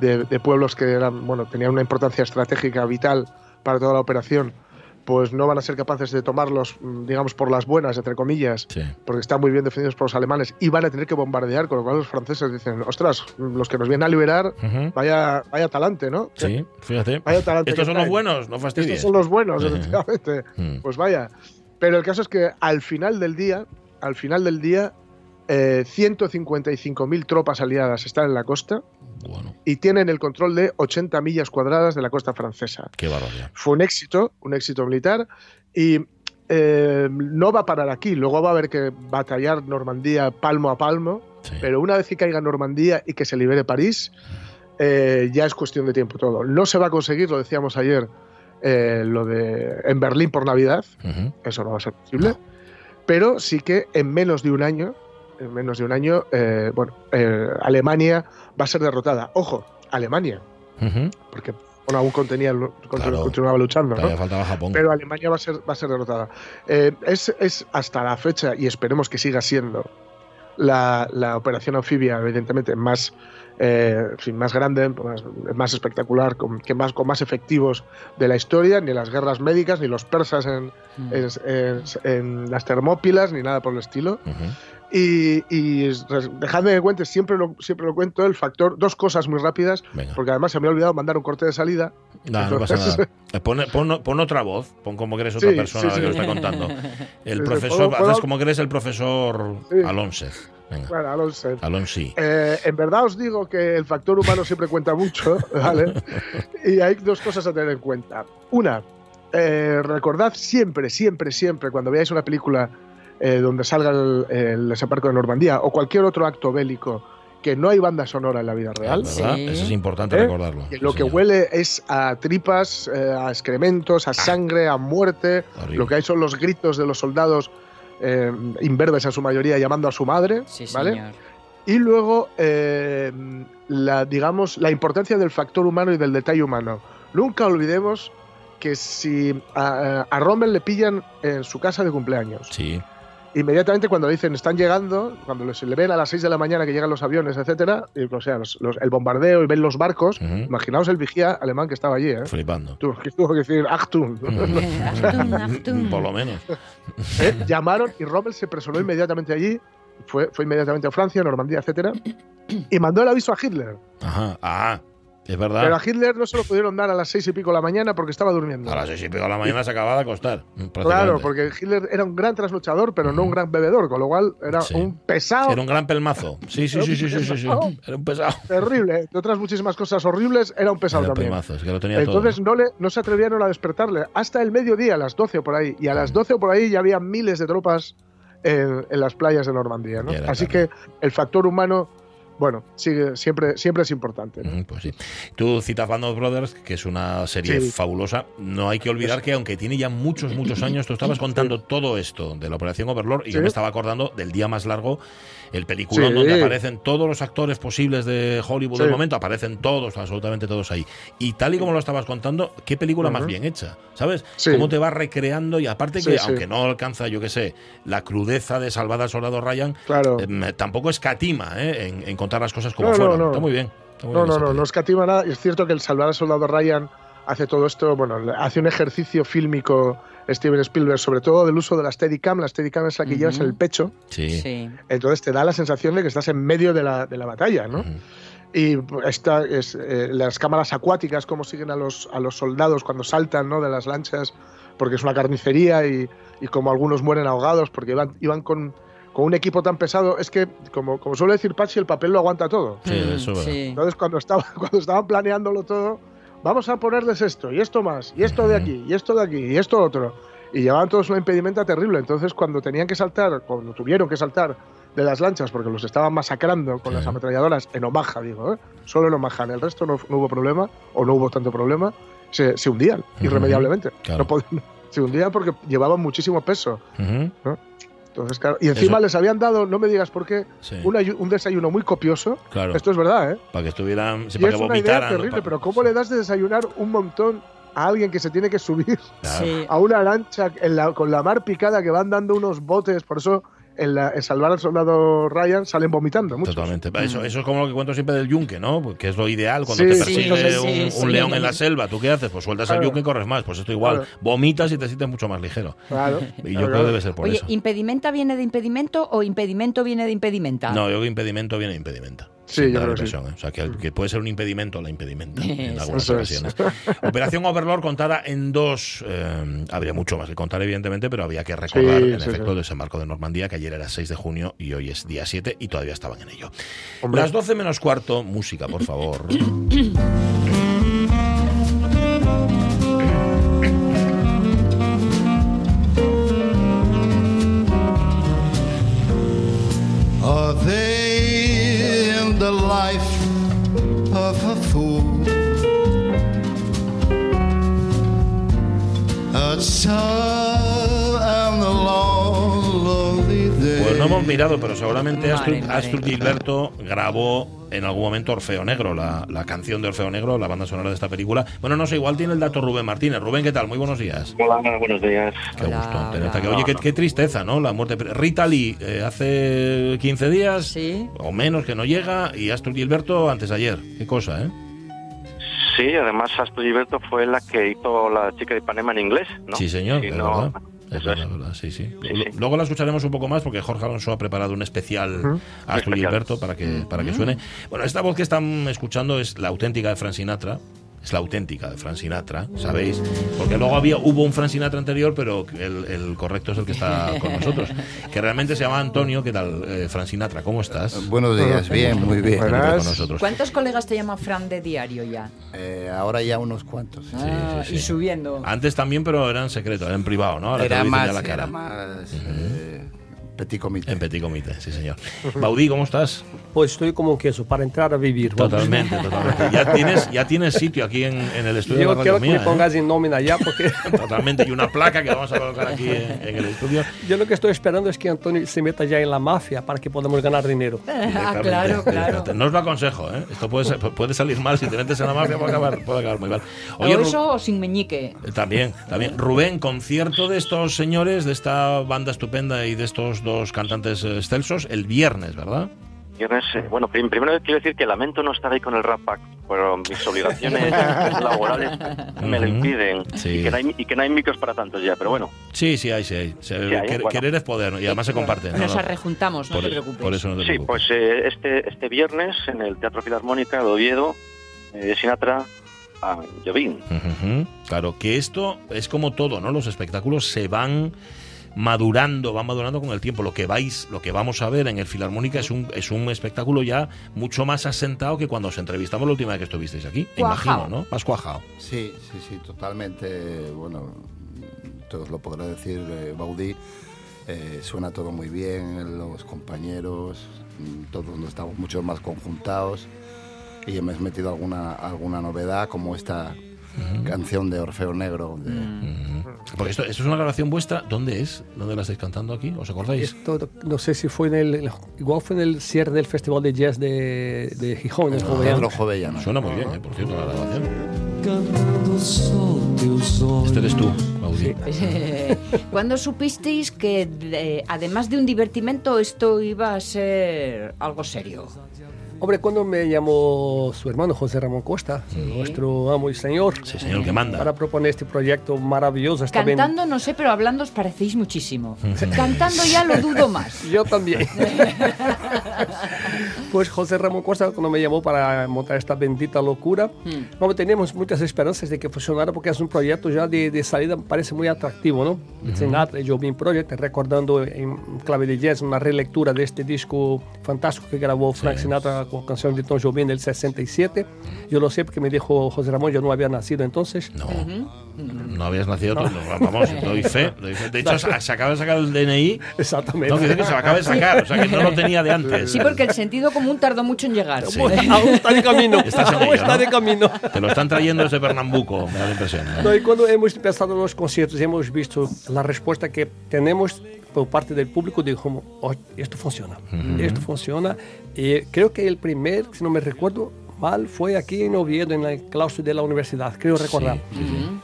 [SPEAKER 3] de, de pueblos que eran, bueno, tenían una importancia estratégica vital para toda la operación, pues no van a ser capaces de tomarlos, mm, digamos, por las buenas, entre comillas,
[SPEAKER 1] Sí.
[SPEAKER 3] porque están muy bien defendidos por los alemanes y van a tener que bombardear, con lo cual los franceses dicen, ostras, los que nos vienen a liberar, vaya, vaya talante, ¿no?
[SPEAKER 1] Sí, fíjate.
[SPEAKER 3] Vaya talante.
[SPEAKER 1] Estos son los buenos, no fastidies.
[SPEAKER 3] Estos son los buenos, efectivamente.
[SPEAKER 1] Mm.
[SPEAKER 3] Pues vaya. Pero el caso es que al final del día, al final del día, eh, 155.000 tropas aliadas están en la costa
[SPEAKER 1] Bueno,
[SPEAKER 3] y tienen el control de 80 millas cuadradas de la costa francesa.
[SPEAKER 1] qué barbaridad.
[SPEAKER 3] Fue un éxito, un éxito militar y eh, no va a parar aquí. Luego va a haber que batallar Normandía palmo a palmo.
[SPEAKER 1] Sí.
[SPEAKER 3] Pero una vez que caiga Normandía y que se libere París, eh, ya es cuestión de tiempo todo. No se va a conseguir, lo decíamos ayer, eh, lo de en Berlín por Navidad.
[SPEAKER 1] Ujú.
[SPEAKER 3] Eso no va a ser posible. Pero sí que en menos de un año, en menos de un año, eh, bueno, eh, Alemania va a ser derrotada. Ojo, Alemania, porque bueno, aún contenía,
[SPEAKER 1] Claro.
[SPEAKER 3] continuaba luchando, ¿no?
[SPEAKER 1] Todavía faltaba Japón.
[SPEAKER 3] pero Alemania va a ser, va a ser derrotada. Eh, es, es hasta la fecha, y esperemos que siga siendo, la, la operación anfibia, evidentemente, más, eh, en fin, más grande, más, más espectacular, con, que más, con más efectivos de la historia, ni las guerras médicas, ni los persas en,
[SPEAKER 2] Mm.
[SPEAKER 3] en, en- en las termópilas, ni nada por el estilo.
[SPEAKER 1] Ujú.
[SPEAKER 3] Y, dejadme que cuente, siempre lo, siempre lo cuento, el factor, dos cosas muy rápidas,
[SPEAKER 1] Venga.
[SPEAKER 3] porque además se me ha olvidado mandar un corte de salida.
[SPEAKER 1] Nah, no pasa nada. Eh, Pon, pon- pon otra voz, pon como que eres otra
[SPEAKER 3] Sí,
[SPEAKER 1] persona
[SPEAKER 3] sí,
[SPEAKER 1] que lo está contando. El profesor,
[SPEAKER 3] puedo- puedo-
[SPEAKER 1] haces como que eres el profesor. Alonso. Venga,
[SPEAKER 3] Bueno, Alonso,
[SPEAKER 1] Alonso.
[SPEAKER 3] Eh, en verdad os digo que el factor humano siempre cuenta mucho, ¿vale? Y hay dos cosas a tener en cuenta. Una, eh, recordad siempre, siempre, siempre, cuando veáis una película eh, donde salga el, el desembarco de Normandía o cualquier otro acto bélico, que no hay banda sonora en la vida real.
[SPEAKER 2] Sí.
[SPEAKER 1] Eso es importante
[SPEAKER 3] ¿Eh?
[SPEAKER 1] recordarlo.
[SPEAKER 3] Que lo
[SPEAKER 1] Sí,
[SPEAKER 3] que
[SPEAKER 1] señor.
[SPEAKER 3] huele es a tripas, eh, a excrementos, a sangre, a muerte.
[SPEAKER 1] Horrible.
[SPEAKER 3] Lo que hay son los gritos de los soldados eh, imberbes en su mayoría llamando a su madre,
[SPEAKER 2] Sí,
[SPEAKER 3] ¿vale?
[SPEAKER 2] señor.
[SPEAKER 3] Y luego, eh, la, digamos, la importancia del factor humano y del detalle humano. Nunca olvidemos que si a, a Rommel le pillan en su casa de cumpleaños,
[SPEAKER 1] Sí,
[SPEAKER 3] inmediatamente cuando le dicen están llegando, cuando se le ven a las 6 de la mañana que llegan los aviones, etcétera, y, o sea, los- los- el bombardeo y ven los barcos, imaginaos el vigía alemán que estaba allí, ¿eh?
[SPEAKER 1] flipando.
[SPEAKER 3] Tuvo que, tuvo que decir Achtung.
[SPEAKER 2] Achtung, Achtung.
[SPEAKER 1] Por lo menos.
[SPEAKER 3] ¿eh? Llamaron y Rommel se personó inmediatamente allí, fue, fue inmediatamente a Francia, Normandía, etcétera, y mandó el aviso a Hitler.
[SPEAKER 1] Ajá. Ah, es
[SPEAKER 3] Pero
[SPEAKER 1] verdad.
[SPEAKER 3] a Hitler no se lo pudieron dar a las seis y pico de la mañana porque estaba durmiendo.
[SPEAKER 1] A las seis y pico de la mañana se acababa de acostar.
[SPEAKER 3] Claro, porque Hitler era un gran trasnochador, pero no un gran bebedor, con lo cual era
[SPEAKER 1] Sí.
[SPEAKER 3] un pesado
[SPEAKER 1] Era un gran pelmazo. Sí, sí, sí, sí, sí, sí, sí. Era un pesado.
[SPEAKER 3] terrible. De otras muchísimas cosas horribles, era un pesado
[SPEAKER 1] Era
[SPEAKER 3] también.
[SPEAKER 1] pelmazo, es que lo tenía
[SPEAKER 3] Entonces
[SPEAKER 1] todo.
[SPEAKER 3] no, le, no se atrevieron a despertarle hasta el mediodía, a las 12 o por ahí. Y a las 12 o por ahí ya había miles de tropas en, en las playas de Normandía. ¿no? Así
[SPEAKER 1] claro.
[SPEAKER 3] que el factor humano, bueno, sigue, siempre, siempre es importante. ¿no?
[SPEAKER 1] Ujú, Pues sí. Tú citas Band of Brothers, que es una serie
[SPEAKER 3] Sí.
[SPEAKER 1] fabulosa. No hay que olvidar que, aunque tiene ya muchos, muchos años, tú estabas contando todo esto de la Operación Overlord y yo me estaba acordando del día más largo, el peliculón
[SPEAKER 3] Sí.
[SPEAKER 1] donde aparecen todos los actores posibles de Hollywood
[SPEAKER 3] Sí.
[SPEAKER 1] del momento, aparecen todos, absolutamente todos ahí. Y tal y como lo estabas contando, qué película más bien hecha, ¿sabes?
[SPEAKER 3] Sí.
[SPEAKER 1] Cómo te va recreando y aparte que, aunque no alcanza, yo qué sé, la crudeza de Salvar al Soldado Ryan,
[SPEAKER 3] Claro.
[SPEAKER 1] eh, tampoco escatima ¿eh? en, en contar las cosas como
[SPEAKER 3] No, no,
[SPEAKER 1] fueron.
[SPEAKER 3] no.
[SPEAKER 1] Está muy bien. está muy
[SPEAKER 3] No,
[SPEAKER 1] bien
[SPEAKER 3] no, no,
[SPEAKER 1] peli.
[SPEAKER 3] no escatima nada. Es cierto que el salvar al soldado Ryan hace todo esto, bueno, hace un ejercicio fílmico Steven Spielberg, sobre todo del uso de la Steadicam. La Steadicam es la que
[SPEAKER 2] Ujú.
[SPEAKER 3] llevas en el pecho,
[SPEAKER 1] Sí.
[SPEAKER 2] Sí.
[SPEAKER 3] entonces te da la sensación de que estás en medio de la, de la batalla, ¿no? Y esta es, eh, las cámaras acuáticas, cómo siguen a los, a los soldados cuando saltan ¿no? de las lanchas, porque es una carnicería y, y como algunos mueren ahogados porque iban, iban con, con un equipo tan pesado. Es que, como, como suele decir Pachi, el papel lo aguanta todo.
[SPEAKER 1] Sí, eso es verdad.
[SPEAKER 2] sí.
[SPEAKER 3] Entonces, cuando, estaba, cuando estaban planeándolo todo, vamos a ponerles esto, y esto más, y esto de aquí, y esto de aquí, y esto otro. Y llevaban todos una impedimenta terrible. Entonces, cuando tenían que saltar, cuando tuvieron que saltar de las lanchas, porque los estaban masacrando con
[SPEAKER 1] Sí.
[SPEAKER 3] las ametralladoras en Omaha, digo, ¿eh? solo en Omaha, en el resto no, no hubo problema, o no hubo tanto problema, se, se hundían irremediablemente.
[SPEAKER 1] Claro.
[SPEAKER 3] No podían- se hundían porque llevaban muchísimo peso.
[SPEAKER 1] Ujú.
[SPEAKER 3] Entonces, claro, y encima
[SPEAKER 1] Eso.
[SPEAKER 3] les habían dado, no me digas por qué,
[SPEAKER 1] Sí,
[SPEAKER 3] un, ayu- un desayuno muy copioso.
[SPEAKER 1] claro.
[SPEAKER 3] Esto es verdad, ¿eh?
[SPEAKER 1] Para que estuvieran. sí,
[SPEAKER 3] Y
[SPEAKER 1] para
[SPEAKER 3] es
[SPEAKER 1] que
[SPEAKER 3] una idea
[SPEAKER 1] vomitaran.
[SPEAKER 3] terrible, pero ¿cómo le das de desayunar un montón a alguien que se tiene que subir
[SPEAKER 1] Claro.
[SPEAKER 3] A una lancha en la- con la mar picada que van dando unos botes? Por eso en, la, en Salvar al Soldado Ryan salen vomitando muchos.
[SPEAKER 1] Totalmente.
[SPEAKER 2] Mm.
[SPEAKER 1] Eso, eso es como lo que cuento siempre del yunque, ¿no? Porque es lo ideal cuando
[SPEAKER 3] Sí,
[SPEAKER 1] te persigue
[SPEAKER 2] sí,
[SPEAKER 1] un,
[SPEAKER 2] sí,
[SPEAKER 1] un
[SPEAKER 2] sí.
[SPEAKER 1] león en la selva. ¿Tú qué haces? Pues sueltas el
[SPEAKER 3] Claro.
[SPEAKER 1] yunque y corres más. Pues esto igual.
[SPEAKER 3] Claro.
[SPEAKER 1] Vomitas y te sientes mucho más ligero.
[SPEAKER 3] Claro.
[SPEAKER 1] Y yo
[SPEAKER 3] claro,
[SPEAKER 1] creo que debe ser por
[SPEAKER 2] Oye,
[SPEAKER 1] eso.
[SPEAKER 2] ¿impedimenta viene de impedimento o impedimento viene de impedimenta?
[SPEAKER 1] No, yo creo que impedimento viene de impedimenta.
[SPEAKER 3] Sí, yo creo que
[SPEAKER 1] ¿eh? O sea, que, puede ser un impedimento la impedimenta en algunas ocasiones. Operación Overlord contada en dos. Eh, habría mucho más que contar, evidentemente, pero había que recordar
[SPEAKER 3] sí, el
[SPEAKER 1] efecto
[SPEAKER 3] sí.
[SPEAKER 1] de ese marco de Normandía, que ayer era 6 de junio y hoy es día 7 y todavía estaban en ello. Las 12 menos cuarto, música, por favor.
[SPEAKER 4] Are
[SPEAKER 1] Pues no hemos mirado, pero seguramente Astrid, Gilberto grabó en algún momento Orfeo Negro, la, la canción de Orfeo Negro, la banda sonora de esta película. Bueno, no sé, igual tiene el dato Rubén Martínez. Rubén, ¿qué tal? Muy buenos días.
[SPEAKER 6] Hola, buenos días.
[SPEAKER 1] Qué
[SPEAKER 2] Hola,
[SPEAKER 1] gusto
[SPEAKER 2] hola.
[SPEAKER 1] tenerte aquí. Oye, qué, qué tristeza, ¿no? La muerte. Rita Lee eh, hace 15 días
[SPEAKER 2] Sí.
[SPEAKER 1] o menos que no llega y Astrid Gilberto antes de ayer. Qué cosa, ¿eh?
[SPEAKER 6] Sí, además Astrid Gilberto fue la que hizo la chica de Ipanema en inglés, ¿no?
[SPEAKER 1] Sí, señor,
[SPEAKER 6] Si
[SPEAKER 1] es
[SPEAKER 6] no-
[SPEAKER 1] verdad. Es
[SPEAKER 6] eso es.
[SPEAKER 1] verdad, verdad, sí, sí.
[SPEAKER 6] Sí, sí.
[SPEAKER 1] Luego la escucharemos un poco más porque Jorge Alonso ha preparado un especial a Astrid
[SPEAKER 6] Especial.
[SPEAKER 1] Gilberto para que, para que suene. Bueno, esta voz que están escuchando es la auténtica de Frank Sinatra. Es la auténtica de Frank Sinatra, ¿sabéis? Porque luego había, hubo un Frank Sinatra anterior, pero el, el correcto es el que está con nosotros. Que realmente se llama Antonio. ¿Qué tal, eh, Frank Sinatra? ¿Cómo estás?
[SPEAKER 7] Buenos días, bien, muy bien.
[SPEAKER 1] Con nosotros.
[SPEAKER 2] ¿Cuántos colegas te llama Fran de diario ya?
[SPEAKER 7] Eh, ahora ya unos cuantos.
[SPEAKER 2] Ah,
[SPEAKER 1] sí,
[SPEAKER 2] Y subiendo.
[SPEAKER 1] Antes también, pero era en secreto, era en privado, ¿no? Ahora
[SPEAKER 7] Era más,
[SPEAKER 1] a la cara.
[SPEAKER 7] era más eh, petit comité.
[SPEAKER 1] En petit comité, sí, señor. Baudí, ¿cómo estás?
[SPEAKER 8] Pues estoy como un queso para entrar a vivir.
[SPEAKER 1] Totalmente, totalmente. Ya tienes, ya tienes sitio aquí en, en el estudio
[SPEAKER 8] Yo
[SPEAKER 1] de la
[SPEAKER 8] quiero que me pongas en nómina ya porque
[SPEAKER 1] ¿eh? Totalmente. Y una placa que vamos a colocar aquí en, en el estudio.
[SPEAKER 8] yo lo que estoy esperando es que Antonio se meta ya en la mafia para que podamos ganar dinero.
[SPEAKER 2] Ah, claro, claro.
[SPEAKER 1] No os lo aconsejo, ¿eh? Esto puede, ser- puede salir mal. Si te metes en la mafia puede acabar, puede acabar muy mal.
[SPEAKER 2] O
[SPEAKER 1] Ru-
[SPEAKER 2] eso o sin meñique.
[SPEAKER 1] Eh, También, también. Rubén, concierto de estos señores, de esta banda estupenda y de estos dos cantantes eh, excelsos, el viernes, ¿verdad?
[SPEAKER 6] Viernes, eh, bueno, prim- primero quiero decir que lamento no estar ahí con el Rap Pack, pero mis obligaciones laborales me lo impiden
[SPEAKER 1] Sí.
[SPEAKER 6] y, que no hay, y que no hay micros para tantos ya, pero bueno.
[SPEAKER 1] Sí, sí hay, sí hay. Se-
[SPEAKER 6] hay,
[SPEAKER 1] quer-
[SPEAKER 6] bueno.
[SPEAKER 1] Querer es poder ¿no? y además se comparte. ¿no?
[SPEAKER 2] Nos
[SPEAKER 1] No,
[SPEAKER 2] arrejuntamos, no
[SPEAKER 1] por,
[SPEAKER 2] te preocupes.
[SPEAKER 1] por eso no te
[SPEAKER 6] Sí,
[SPEAKER 1] preocupes.
[SPEAKER 6] pues eh, este, este viernes en el Teatro Filarmónica de Oviedo, eh, Sinatra a Jovín.
[SPEAKER 1] Ujú, Claro, que esto es como todo, ¿no? Los espectáculos se van madurando, van madurando con el tiempo. Lo que vais, lo que vamos a ver en el Filarmónica es un, es un espectáculo ya mucho más asentado que cuando os entrevistamos la última vez que estuvisteis aquí.
[SPEAKER 2] Cuajao.
[SPEAKER 1] Imagino, ¿no? Más cuajado.
[SPEAKER 7] Sí, sí, sí, totalmente. Bueno, todos lo podrá decir eh, Baudí. eh, suena todo muy bien, los compañeros, mm, todos nos estamos mucho más conjuntados y hemos metido alguna, alguna novedad como esta canción de Orfeo Negro. de-
[SPEAKER 1] Ujú. Porque esto, esto es una grabación vuestra. ¿Dónde es? ¿Dónde la estáis cantando aquí? ¿Os acordáis?
[SPEAKER 8] Esto, no sé si fue en el, igual fue en el cierre del Festival de Jazz de, de Gijón, en.
[SPEAKER 7] Pedro Jovellano.
[SPEAKER 1] Suena muy bien, ¿eh? por cierto, la grabación. Este eres tú, Baudí.
[SPEAKER 2] ¿Cuándo supisteis que, eh, además de un divertimento, esto iba a ser algo serio?
[SPEAKER 8] Hombre, cuando me llamó su hermano José Ramón Costa, nuestro amo y señor,
[SPEAKER 1] Sí, señor, que manda.
[SPEAKER 8] para proponer este proyecto maravilloso. Está bien-
[SPEAKER 2] Cantando no sé, pero hablando os parecéis muchísimo. Cantando ya lo dudo más.
[SPEAKER 8] Yo también. pues José Ramón Costa, cuando me llamó para montar esta bendita locura, vamos, teníamos muchas esperanzas de que funcionara porque es un proyecto ya de, de salida, parece muy atractivo, ¿no? Sinatra, Jobim Project, recordando en clave de jazz una relectura de este disco fantástico que grabó Frank Sinatra con canciones de Tom Jobim del 67. Yo lo sé porque me dijo José Ramón, yo no había nacido entonces.
[SPEAKER 1] No, no habías nacido tú. no, vamos, doy fe, doy fe. De hecho, se, se acaba de sacar el DNI.
[SPEAKER 8] Exactamente.
[SPEAKER 1] No, que dice que se lo acaba de sacar, o sea que no lo tenía de antes.
[SPEAKER 2] Sí, porque el sentido común tardó mucho en llegar.
[SPEAKER 1] Sí.
[SPEAKER 8] Aún está de camino.
[SPEAKER 1] Estás en
[SPEAKER 8] Aún
[SPEAKER 1] ello,
[SPEAKER 8] está
[SPEAKER 1] ¿no?
[SPEAKER 8] de camino.
[SPEAKER 1] Te lo están trayendo desde Pernambuco, me da la impresión. ¿eh?
[SPEAKER 8] No, y cuando hemos empezado los conciertos y hemos visto la respuesta que tenemos por parte del público, dijo, "Oh, esto funciona, esto funciona. Y creo que el primer, si no me recuerdo mal, fue aquí en Oviedo, en el claustro de la universidad, creo recordar.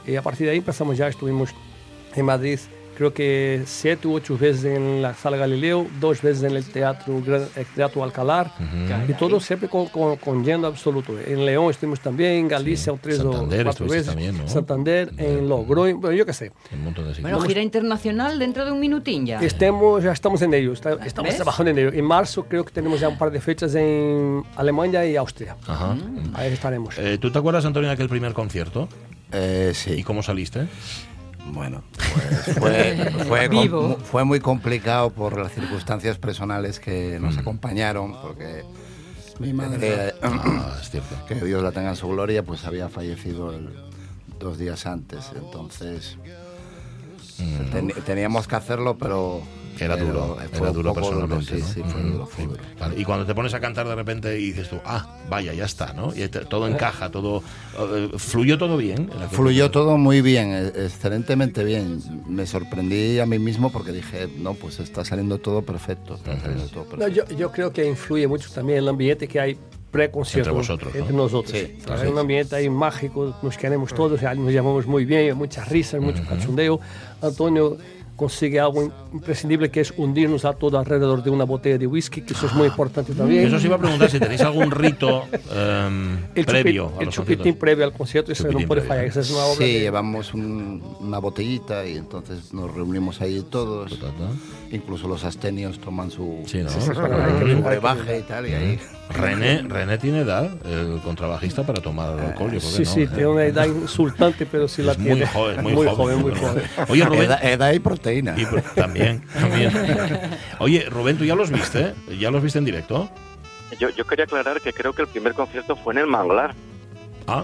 [SPEAKER 8] Y a partir de ahí empezamos ya, estuvimos en Madrid, creo que siete u ocho veces en la Sala Galileo, dos veces en el Teatro, el teatro Alcalar, y todo siempre con, con, con lleno absoluto. En León estuvimos también, en Galicia, tres o
[SPEAKER 1] Santander
[SPEAKER 8] cuatro
[SPEAKER 1] estuvisteis
[SPEAKER 8] veces.
[SPEAKER 1] también, ¿no?
[SPEAKER 8] Santander, en Logroño, bueno, yo qué sé.
[SPEAKER 1] Un montón de.
[SPEAKER 2] Bueno, gira internacional dentro de un minutín ya.
[SPEAKER 8] Estemos, ya estamos en ello, está- estamos
[SPEAKER 2] ¿Ves?
[SPEAKER 8] trabajando en ello. En marzo creo que tenemos ya un par de fechas en Alemania y Austria.
[SPEAKER 1] Ajá.
[SPEAKER 8] Ahí estaremos.
[SPEAKER 1] Eh, ¿Tú te acuerdas, Antonio, de aquel primer concierto?
[SPEAKER 7] Eh,
[SPEAKER 1] ¿Y
[SPEAKER 7] sí,
[SPEAKER 1] cómo saliste?
[SPEAKER 7] Bueno, pues fue, fue,
[SPEAKER 2] Vivo.
[SPEAKER 7] muy complicado por las circunstancias personales que nos acompañaron, porque mi madre,
[SPEAKER 1] Ah, es cierto.
[SPEAKER 7] que Dios la tenga en su gloria, pues había fallecido el- dos días antes. Entonces ten- teníamos que hacerlo, pero
[SPEAKER 1] Era
[SPEAKER 7] Pero,
[SPEAKER 1] duro, era duro personalmente.
[SPEAKER 7] sí,
[SPEAKER 1] ¿no?
[SPEAKER 7] sí, fue duro, fue
[SPEAKER 1] sí.
[SPEAKER 7] duro.
[SPEAKER 1] Vale, Y cuando te pones a cantar de repente y dices tú, ah, vaya, ya está, ¿no? Y te- todo encaja, todo. eh, fluyó todo bien.
[SPEAKER 7] Fluyó todo muy bien, eh, excelentemente bien. Me sorprendí a mí mismo porque dije, no, pues está saliendo todo perfecto. Está saliendo todo
[SPEAKER 8] No,
[SPEAKER 7] perfecto.
[SPEAKER 8] yo, yo creo que influye mucho también el ambiente que hay pre-concierto
[SPEAKER 1] Entre vosotros, ¿no?
[SPEAKER 8] entre nosotros.
[SPEAKER 7] Sí,
[SPEAKER 8] Hay un ambiente ahí mágico, nos queremos todos, nos llamamos muy bien, hay muchas risas, mucho cachondeo. Antonio consigue algo imprescindible que es hundirnos a todo alrededor de una botella de whisky, que eso es muy importante también.
[SPEAKER 1] Eso os iba a preguntar si tenéis algún rito em,
[SPEAKER 8] el
[SPEAKER 1] previo
[SPEAKER 8] chupi-
[SPEAKER 1] a
[SPEAKER 8] el
[SPEAKER 1] los
[SPEAKER 8] chupitín
[SPEAKER 1] conciertos.
[SPEAKER 8] previo al concierto, eso no puede fallar, esa es una obra
[SPEAKER 7] Sí,
[SPEAKER 8] de-
[SPEAKER 7] llevamos un- una botellita y entonces nos reunimos ahí todos. Incluso los astenios toman su,
[SPEAKER 1] Sí, ¿no?
[SPEAKER 7] su brebaje y tal, y ahí.
[SPEAKER 1] René, René tiene edad, el contrabajista, para tomar alcohol. Yo creo que
[SPEAKER 8] Sí,
[SPEAKER 1] no,
[SPEAKER 8] sí,
[SPEAKER 1] ¿eh?
[SPEAKER 8] tiene una edad insultante, pero sí la
[SPEAKER 1] Es muy
[SPEAKER 8] tiene.
[SPEAKER 1] joven, muy,
[SPEAKER 8] muy
[SPEAKER 1] joven.
[SPEAKER 8] joven, muy joven.
[SPEAKER 1] Oye, Rubén.
[SPEAKER 7] Edad, edad y proteína.
[SPEAKER 1] y también, también. Oye, Rubén, ¿tú ya los viste? ¿Ya los viste en directo?
[SPEAKER 6] Yo, yo quería aclarar que creo que el primer concierto fue en el Manglar.
[SPEAKER 1] Ah,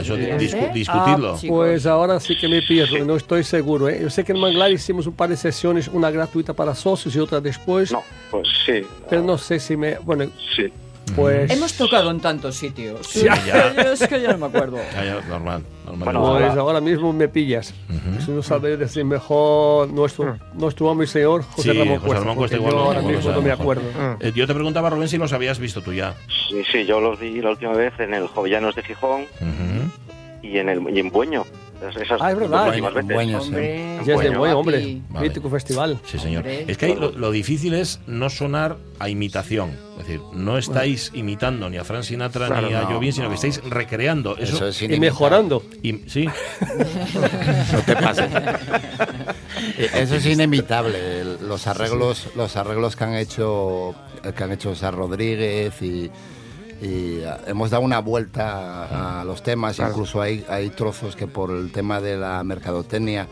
[SPEAKER 1] eso
[SPEAKER 2] Podría
[SPEAKER 1] discu- discutirlo.
[SPEAKER 2] Ah.
[SPEAKER 8] Pues ahora sí que me pillas, no estoy seguro. ¿eh? Yo sé que en Manglar hicimos un par de sesiones, una gratuita para socios y otra después,
[SPEAKER 6] No, pues sí.
[SPEAKER 8] pero no sé si me... Bueno,
[SPEAKER 6] Sí.
[SPEAKER 8] pues...
[SPEAKER 2] Hemos tocado en tantos sitios.
[SPEAKER 1] Sí, ya.
[SPEAKER 2] Es que ya no me acuerdo.
[SPEAKER 1] Ya, ya, normal.
[SPEAKER 6] Bueno.
[SPEAKER 8] Pues ahora mismo me pillas. Si no sabes decir mejor nuestro, nuestro hombre y señor José
[SPEAKER 1] Sí,
[SPEAKER 8] Ramón
[SPEAKER 1] José
[SPEAKER 8] Cuesta.
[SPEAKER 1] Ramón Cuesta
[SPEAKER 8] porque
[SPEAKER 1] igual
[SPEAKER 8] yo ahora mismo no me
[SPEAKER 1] mejor.
[SPEAKER 8] acuerdo.
[SPEAKER 1] Eh, yo te preguntaba, Rubén, si los habías visto tú ya.
[SPEAKER 6] Sí, sí, yo los vi la última vez en el Jovellanos de Gijón y en el y en Bueño. Esas- Esas
[SPEAKER 8] Ah, es verdad.
[SPEAKER 7] sí.
[SPEAKER 2] Hombre,
[SPEAKER 8] Ya es de
[SPEAKER 6] Bueno,
[SPEAKER 8] buen hombre,
[SPEAKER 2] papi.
[SPEAKER 1] Vale.
[SPEAKER 8] mítico festival.
[SPEAKER 1] Sí, señor.
[SPEAKER 2] Hombre.
[SPEAKER 1] Es que ahí lo, lo difícil es no sonar a imitación. Es decir, no estáis imitando ni a Frank Sinatra
[SPEAKER 7] Claro,
[SPEAKER 1] ni a
[SPEAKER 7] no,
[SPEAKER 1] Jovín, sino
[SPEAKER 7] no.
[SPEAKER 1] que estáis recreando. Eso,
[SPEAKER 7] Eso es
[SPEAKER 8] Y mejorando.
[SPEAKER 1] y- sí,
[SPEAKER 7] No te pases. Eso es inimitable. Los arreglos, los arreglos que han hecho, que han hecho Sar Rodríguez y, y, ah, hemos dado una vuelta a, los temas. Incluso hay, hay trozos que por el tema de la mercadotecnia,